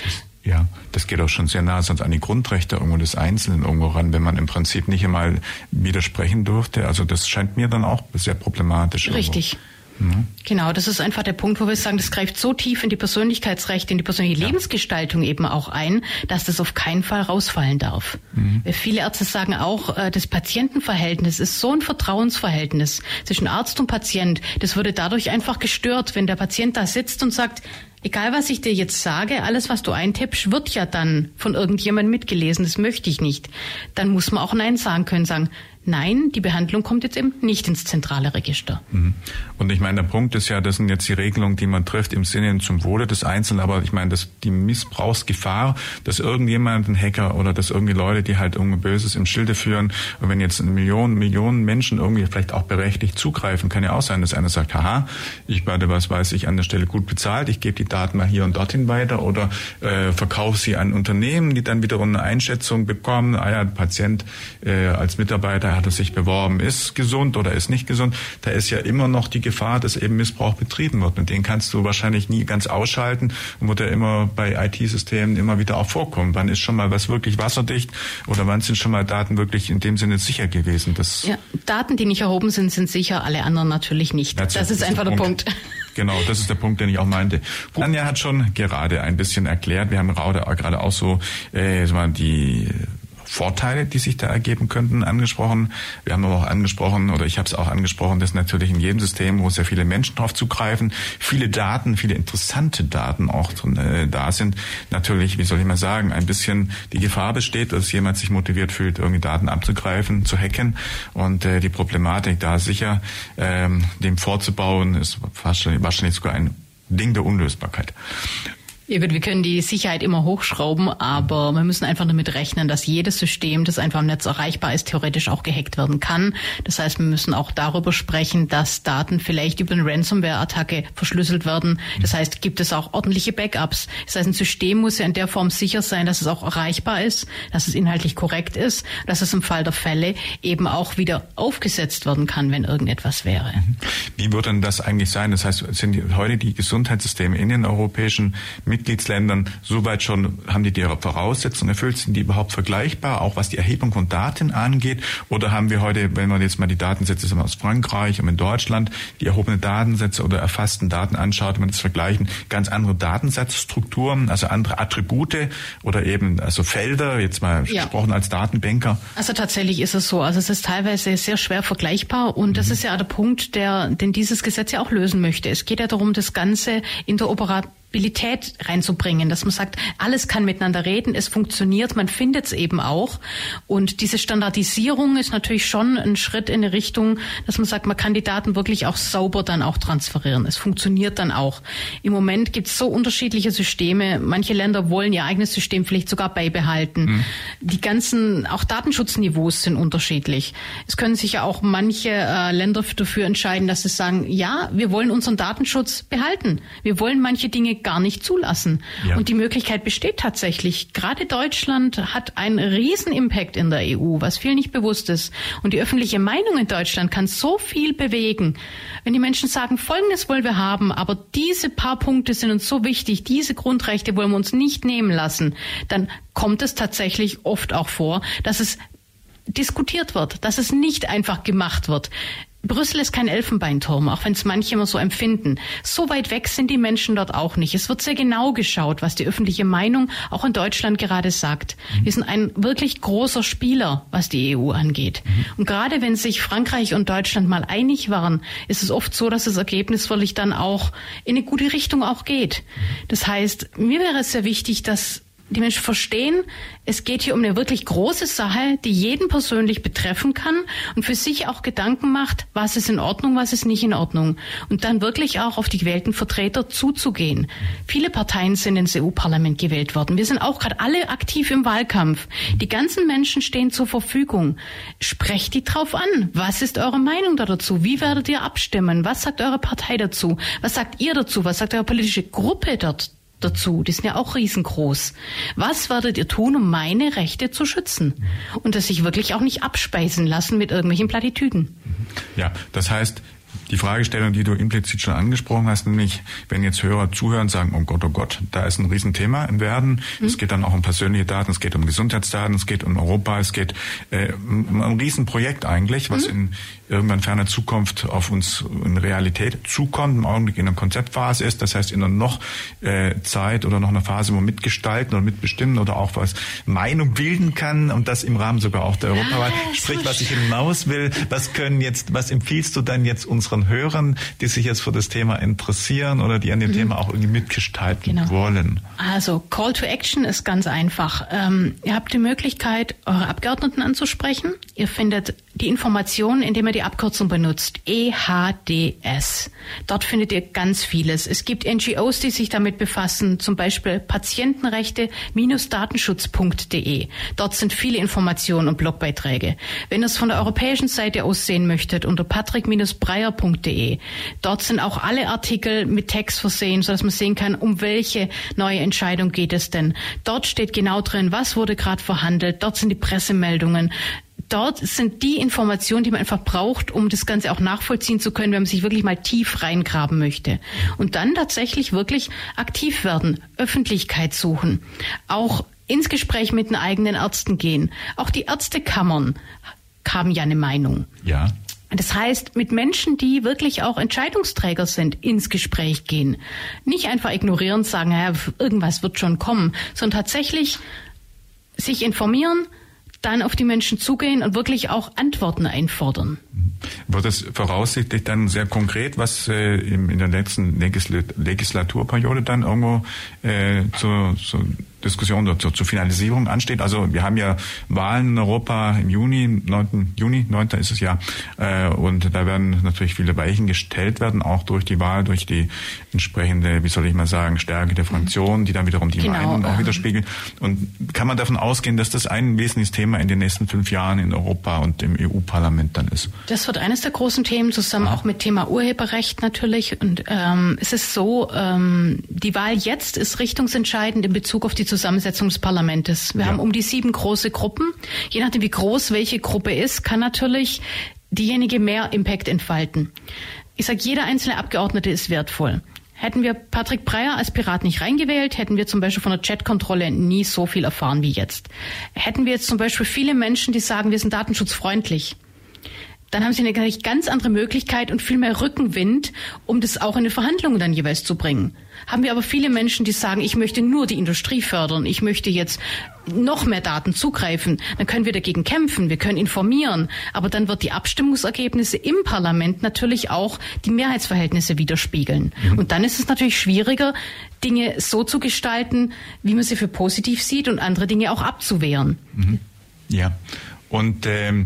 Ja, das geht auch schon sehr nah sonst an die Grundrechte irgendwo des Einzelnen irgendwo ran, wenn man im Prinzip nicht einmal widersprechen durfte. Also das scheint mir dann auch sehr problematisch. Richtig. Irgendwo. Mhm. Genau, das ist einfach der Punkt, wo wir sagen, das greift so tief in die Persönlichkeitsrechte, in die persönliche ja. Lebensgestaltung eben auch ein, dass das auf keinen Fall rausfallen darf. Mhm. Viele Ärzte sagen auch, äh, das Patientenverhältnis ist so ein Vertrauensverhältnis zwischen Arzt und Patient. Das würde dadurch einfach gestört, wenn der Patient da sitzt und sagt, egal was ich dir jetzt sage, alles was du eintippst, wird ja dann von irgendjemandem mitgelesen. Das möchte ich nicht. Dann muss man auch Nein sagen können, sagen, Nein, die Behandlung kommt jetzt eben nicht ins zentrale Register. Mhm. Und ich meine, der Punkt ist ja, das sind jetzt die Regelungen, die man trifft im Sinne zum Wohle des Einzelnen, aber ich meine, dass die Missbrauchsgefahr, dass irgendjemand, ein Hacker oder dass irgendwie Leute, die halt irgendwie Böses im Schilde führen, und wenn jetzt Millionen, Millionen Menschen irgendwie vielleicht auch berechtigt zugreifen, kann ja auch sein, dass einer sagt, haha, ich werde, was weiß ich, an der Stelle gut bezahlt, ich gebe die Daten mal hier und dorthin weiter oder äh, verkaufe sie an Unternehmen, die dann wiederum eine Einschätzung bekommen, ah ja, Patient äh, als Mitarbeiter hat er sich beworben, ist gesund oder ist nicht gesund, da ist ja immer noch die Gefahr, dass eben Missbrauch betrieben wird. Und den kannst du wahrscheinlich nie ganz ausschalten und wird ja immer bei IT-Systemen immer wieder auch vorkommen. Wann ist schon mal was wirklich wasserdicht oder wann sind schon mal Daten wirklich in dem Sinne sicher gewesen? Das ja, Daten, die nicht erhoben sind, sind sicher, alle anderen natürlich nicht. Das, das ist einfach der Punkt. Punkt. Genau, das ist der Punkt, den ich auch meinte. Anja hat schon gerade ein bisschen erklärt, wir haben gerade auch so äh, die Vorteile, die sich da ergeben könnten, angesprochen. Wir haben aber auch angesprochen, oder ich habe es auch angesprochen, dass natürlich in jedem System, wo sehr viele Menschen drauf zugreifen, viele Daten, viele interessante Daten auch äh, da sind, natürlich, wie soll ich mal sagen, ein bisschen die Gefahr besteht, dass jemand sich motiviert fühlt, irgendwie Daten abzugreifen, zu hacken. Und äh, die Problematik da sicher ähm, dem vorzubauen, ist wahrscheinlich, wahrscheinlich sogar ein Ding der Unlösbarkeit. Wir können die Sicherheit immer hochschrauben, aber wir müssen einfach damit rechnen, dass jedes System, das einfach im Netz erreichbar ist, theoretisch auch gehackt werden kann. Das heißt, wir müssen auch darüber sprechen, dass Daten vielleicht über eine Ransomware-Attacke verschlüsselt werden. Das heißt, gibt es auch ordentliche Backups. Das heißt, ein System muss ja in der Form sicher sein, dass es auch erreichbar ist, dass es inhaltlich korrekt ist, dass es im Fall der Fälle eben auch wieder aufgesetzt werden kann, wenn irgendetwas wäre. Wie wird denn das eigentlich sein? Das heißt, sind heute die Gesundheitssysteme in den europäischen Mitgliedsländern soweit schon, haben die die Voraussetzungen erfüllt? Sind die überhaupt vergleichbar, auch was die Erhebung von Daten angeht? Oder haben wir heute, wenn man jetzt mal die Datensätze aus Frankreich und in Deutschland, die erhobenen Datensätze oder erfassten Daten anschaut, wenn man das vergleichen, ganz andere Datensatzstrukturen, also andere Attribute oder eben also Felder, jetzt mal ja. gesprochen als Datenbanker? Also tatsächlich ist es so. Also es ist teilweise sehr schwer vergleichbar und das mhm. ist ja der Punkt, der, den dieses Gesetz ja auch lösen möchte. Es geht ja darum, das Ganze interoperabel Stabilität reinzubringen, dass man sagt, alles kann miteinander reden, es funktioniert, man findet es eben auch. Und diese Standardisierung ist natürlich schon ein Schritt in eine Richtung, dass man sagt, man kann die Daten wirklich auch sauber dann auch transferieren. Es funktioniert dann auch. Im Moment gibt es so unterschiedliche Systeme. Manche Länder wollen ihr eigenes System vielleicht sogar beibehalten. Mhm. Die ganzen, auch Datenschutzniveaus sind unterschiedlich. Es können sich ja auch manche äh, Länder dafür entscheiden, dass sie sagen, ja, wir wollen unseren Datenschutz behalten. Wir wollen manche Dinge gar nicht zulassen. Ja. Und die Möglichkeit besteht tatsächlich. Gerade Deutschland hat einen riesen Impact in der EU, was viel nicht bewusst ist. Und die öffentliche Meinung in Deutschland kann so viel bewegen. Wenn die Menschen sagen, Folgendes wollen wir haben, aber diese paar Punkte sind uns so wichtig, diese Grundrechte wollen wir uns nicht nehmen lassen, dann kommt es tatsächlich oft auch vor, dass es diskutiert wird, dass es nicht einfach gemacht wird. Brüssel ist kein Elfenbeinturm, auch wenn es manche immer so empfinden. So weit weg sind die Menschen dort auch nicht. Es wird sehr genau geschaut, was die öffentliche Meinung auch in Deutschland gerade sagt. Mhm. Wir sind ein wirklich großer Spieler, was die EU angeht. Mhm. Und gerade wenn sich Frankreich und Deutschland mal einig waren, ist es oft so, dass das Ergebnis wirklich dann auch in eine gute Richtung auch geht. Mhm. Das heißt, mir wäre es sehr wichtig, dass die Menschen verstehen, es geht hier um eine wirklich große Sache, die jeden persönlich betreffen kann und für sich auch Gedanken macht, was ist in Ordnung, was ist nicht in Ordnung. Und dann wirklich auch auf die gewählten Vertreter zuzugehen. Viele Parteien sind ins EU-Parlament gewählt worden. Wir sind auch gerade alle aktiv im Wahlkampf. Die ganzen Menschen stehen zur Verfügung. Sprecht die drauf an. Was ist eure Meinung dazu? Wie werdet ihr abstimmen? Was sagt eure Partei dazu? Was sagt ihr dazu? Was sagt eure politische Gruppe dort dazu. Die sind ja auch riesengroß. Was werdet ihr tun, um meine Rechte zu schützen? Und das sich wirklich auch nicht abspeisen lassen mit irgendwelchen Plattitüden. Ja, das heißt, die Fragestellung, die du implizit schon angesprochen hast, nämlich wenn jetzt Hörer zuhören, sagen, oh Gott, oh Gott, da ist ein Riesenthema im Werden. Mhm. Es geht dann auch um persönliche Daten, es geht um Gesundheitsdaten, es geht um Europa, es geht äh, um ein Riesenprojekt eigentlich, was mhm. in irgendwann ferner Zukunft auf uns in Realität zukommt, im Augenblick in einer Konzeptphase ist, das heißt in einer noch äh, Zeit oder noch einer Phase, wo man mitgestalten oder mitbestimmen oder auch was Meinung bilden kann und das im Rahmen sogar auch der Europawahl. Ah, Sprich, was ich hinaus will, was können jetzt, was empfiehlst du dann jetzt unseren Hörern, die sich jetzt für das Thema interessieren oder die an dem mhm. Thema auch irgendwie mitgestalten genau. wollen? Also Call to Action ist ganz einfach. Ähm, ihr habt die Möglichkeit, eure Abgeordneten anzusprechen. Ihr findet die Informationen, indem ihr die Abkürzung benutzt. EHDS. Dort findet ihr ganz vieles. Es gibt NGOs, die sich damit befassen, zum Beispiel Patientenrechte-datenschutz.de. Dort sind viele Informationen und Blogbeiträge. Wenn ihr es von der europäischen Seite aus sehen möchtet, unter patrick-breyer.de. Dort sind auch alle Artikel mit Text versehen, sodass man sehen kann, um welche neue Entscheidung geht es denn. Dort steht genau drin, was wurde gerade verhandelt. Dort sind die Pressemeldungen dort sind die Informationen, die man einfach braucht, um das Ganze auch nachvollziehen zu können, wenn man sich wirklich mal tief reingraben möchte. Und dann tatsächlich wirklich aktiv werden, Öffentlichkeit suchen, auch ins Gespräch mit den eigenen Ärzten gehen. Auch die Ärztekammern haben ja eine Meinung. Ja. Das heißt, mit Menschen, die wirklich auch Entscheidungsträger sind, ins Gespräch gehen. Nicht einfach ignorieren, sagen, ja, irgendwas wird schon kommen, sondern tatsächlich sich informieren, dann auf die Menschen zugehen und wirklich auch Antworten einfordern. Wird es voraussichtlich dann sehr konkret, was äh, in der letzten Legislaturperiode dann irgendwo äh, zu, zu Diskussion zur, zur Finalisierung ansteht. Also wir haben ja Wahlen in Europa im Juni, 9. Juni, 9. ist es ja, äh, und da werden natürlich viele Weichen gestellt werden, auch durch die Wahl, durch die entsprechende, wie soll ich mal sagen, Stärke der Fraktionen, die dann wiederum die genau, Meinung auch widerspiegeln. Und kann man davon ausgehen, dass das ein wesentliches Thema in den nächsten fünf Jahren in Europa und im EU-Parlament dann ist? Das wird eines der großen Themen, zusammen Aha. auch mit Thema Urheberrecht natürlich. Und ähm, es ist so, ähm, die Wahl jetzt ist richtungsentscheidend in Bezug auf die Zusammensetzung des Parlaments. Wir ja. haben um die sieben große Gruppen. Je nachdem, wie groß welche Gruppe ist, kann natürlich diejenige mehr Impact entfalten. Ich sage, jeder einzelne Abgeordnete ist wertvoll. Hätten wir Patrick Breyer als Pirat nicht reingewählt, hätten wir zum Beispiel von der Chatkontrolle nie so viel erfahren wie jetzt. Hätten wir jetzt zum Beispiel viele Menschen, die sagen, wir sind datenschutzfreundlich, dann haben sie eine ganz andere Möglichkeit und viel mehr Rückenwind, um das auch in die Verhandlungen dann jeweils zu bringen. Haben wir aber viele Menschen, die sagen, ich möchte nur die Industrie fördern, ich möchte jetzt noch mehr Daten zugreifen, dann können wir dagegen kämpfen, wir können informieren, aber dann wird die Abstimmungsergebnisse im Parlament natürlich auch die Mehrheitsverhältnisse widerspiegeln. Mhm. Und dann ist es natürlich schwieriger, Dinge so zu gestalten, wie man sie für positiv sieht und andere Dinge auch abzuwehren. Mhm. Ja. Und ähm,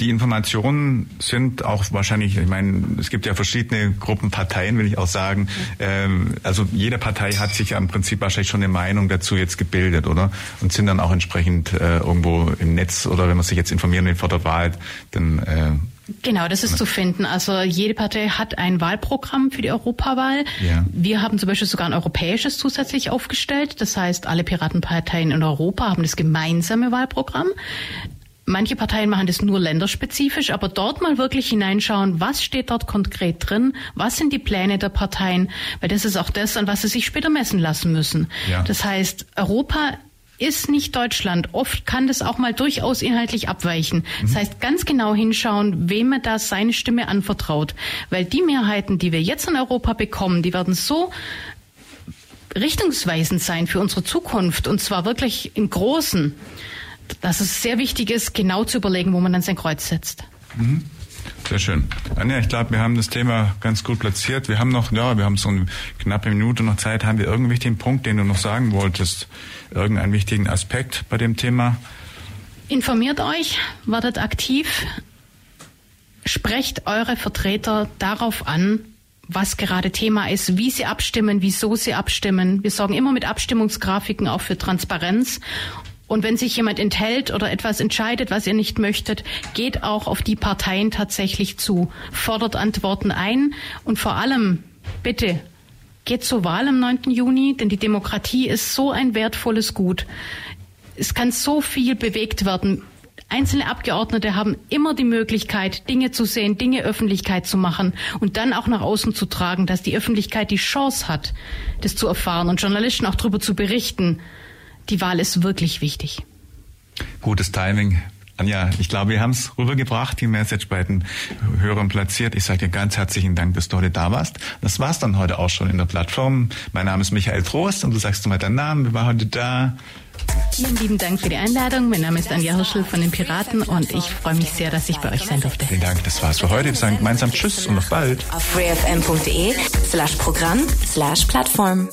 die Informationen sind auch wahrscheinlich, ich meine, es gibt ja verschiedene Gruppen Parteien, will ich auch sagen. Ähm, also jede Partei hat sich ja im Prinzip wahrscheinlich schon eine Meinung dazu jetzt gebildet, oder? Und sind dann auch entsprechend äh, irgendwo im Netz oder wenn man sich jetzt informieren will vor der Wahl, dann äh, Genau, das ist zu finden. Also jede Partei hat ein Wahlprogramm für die Europawahl. Ja. Wir haben zum Beispiel sogar ein europäisches zusätzlich aufgestellt. Das heißt, alle Piratenparteien in Europa haben das gemeinsame Wahlprogramm. Manche Parteien machen das nur länderspezifisch, aber dort mal wirklich hineinschauen, was steht dort konkret drin, was sind die Pläne der Parteien, weil das ist auch das, an was sie sich später messen lassen müssen. Ja. Das heißt, Europa ist nicht Deutschland. Oft kann das auch mal durchaus inhaltlich abweichen. Mhm. Das heißt, ganz genau hinschauen, wem man da seine Stimme anvertraut. Weil die Mehrheiten, die wir jetzt in Europa bekommen, die werden so richtungsweisend sein für unsere Zukunft und zwar wirklich im Großen dass es sehr wichtig ist, genau zu überlegen, wo man dann sein Kreuz setzt. Mhm. Sehr schön. Anja, ich glaube, wir haben das Thema ganz gut platziert. Wir haben noch, ja, wir haben so eine knappe Minute noch Zeit. Haben wir irgendeinen wichtigen Punkt, den du noch sagen wolltest? Irgendeinen wichtigen Aspekt bei dem Thema? Informiert euch, werdet aktiv, sprecht eure Vertreter darauf an, was gerade Thema ist, wie sie abstimmen, wieso sie abstimmen. Wir sorgen immer mit Abstimmungsgrafiken auch für Transparenz und wenn sich jemand enthält oder etwas entscheidet, was ihr nicht möchtet, geht auch auf die Parteien tatsächlich zu, fordert Antworten ein und vor allem bitte geht zur Wahl am 9. Juni, denn die Demokratie ist so ein wertvolles Gut. Es kann so viel bewegt werden Einzelne Abgeordnete haben immer die Möglichkeit, Dinge zu sehen, Dinge Öffentlichkeit zu machen und dann auch nach außen zu tragen, dass die Öffentlichkeit die Chance hat, das zu erfahren und Journalisten auch darüber zu berichten. Die Wahl ist wirklich wichtig. Gutes Timing. Anja, ich glaube, wir haben es rübergebracht, die Message bei den Hörern platziert. Ich sage dir ganz herzlichen Dank, dass du heute da warst. Das war's dann heute auch schon in der Plattform. Mein Name ist Michael Trost und du sagst mal deinen Namen. Wer war heute da? Vielen lieben Dank für die Einladung. Mein Name ist Anja Hirschel von den Piraten und ich freue mich sehr, dass ich bei euch sein durfte. Vielen Dank, das war's für heute. Wir sagen gemeinsam Tschüss und auf bald. Auf freefm.de slash Programm slash Plattform.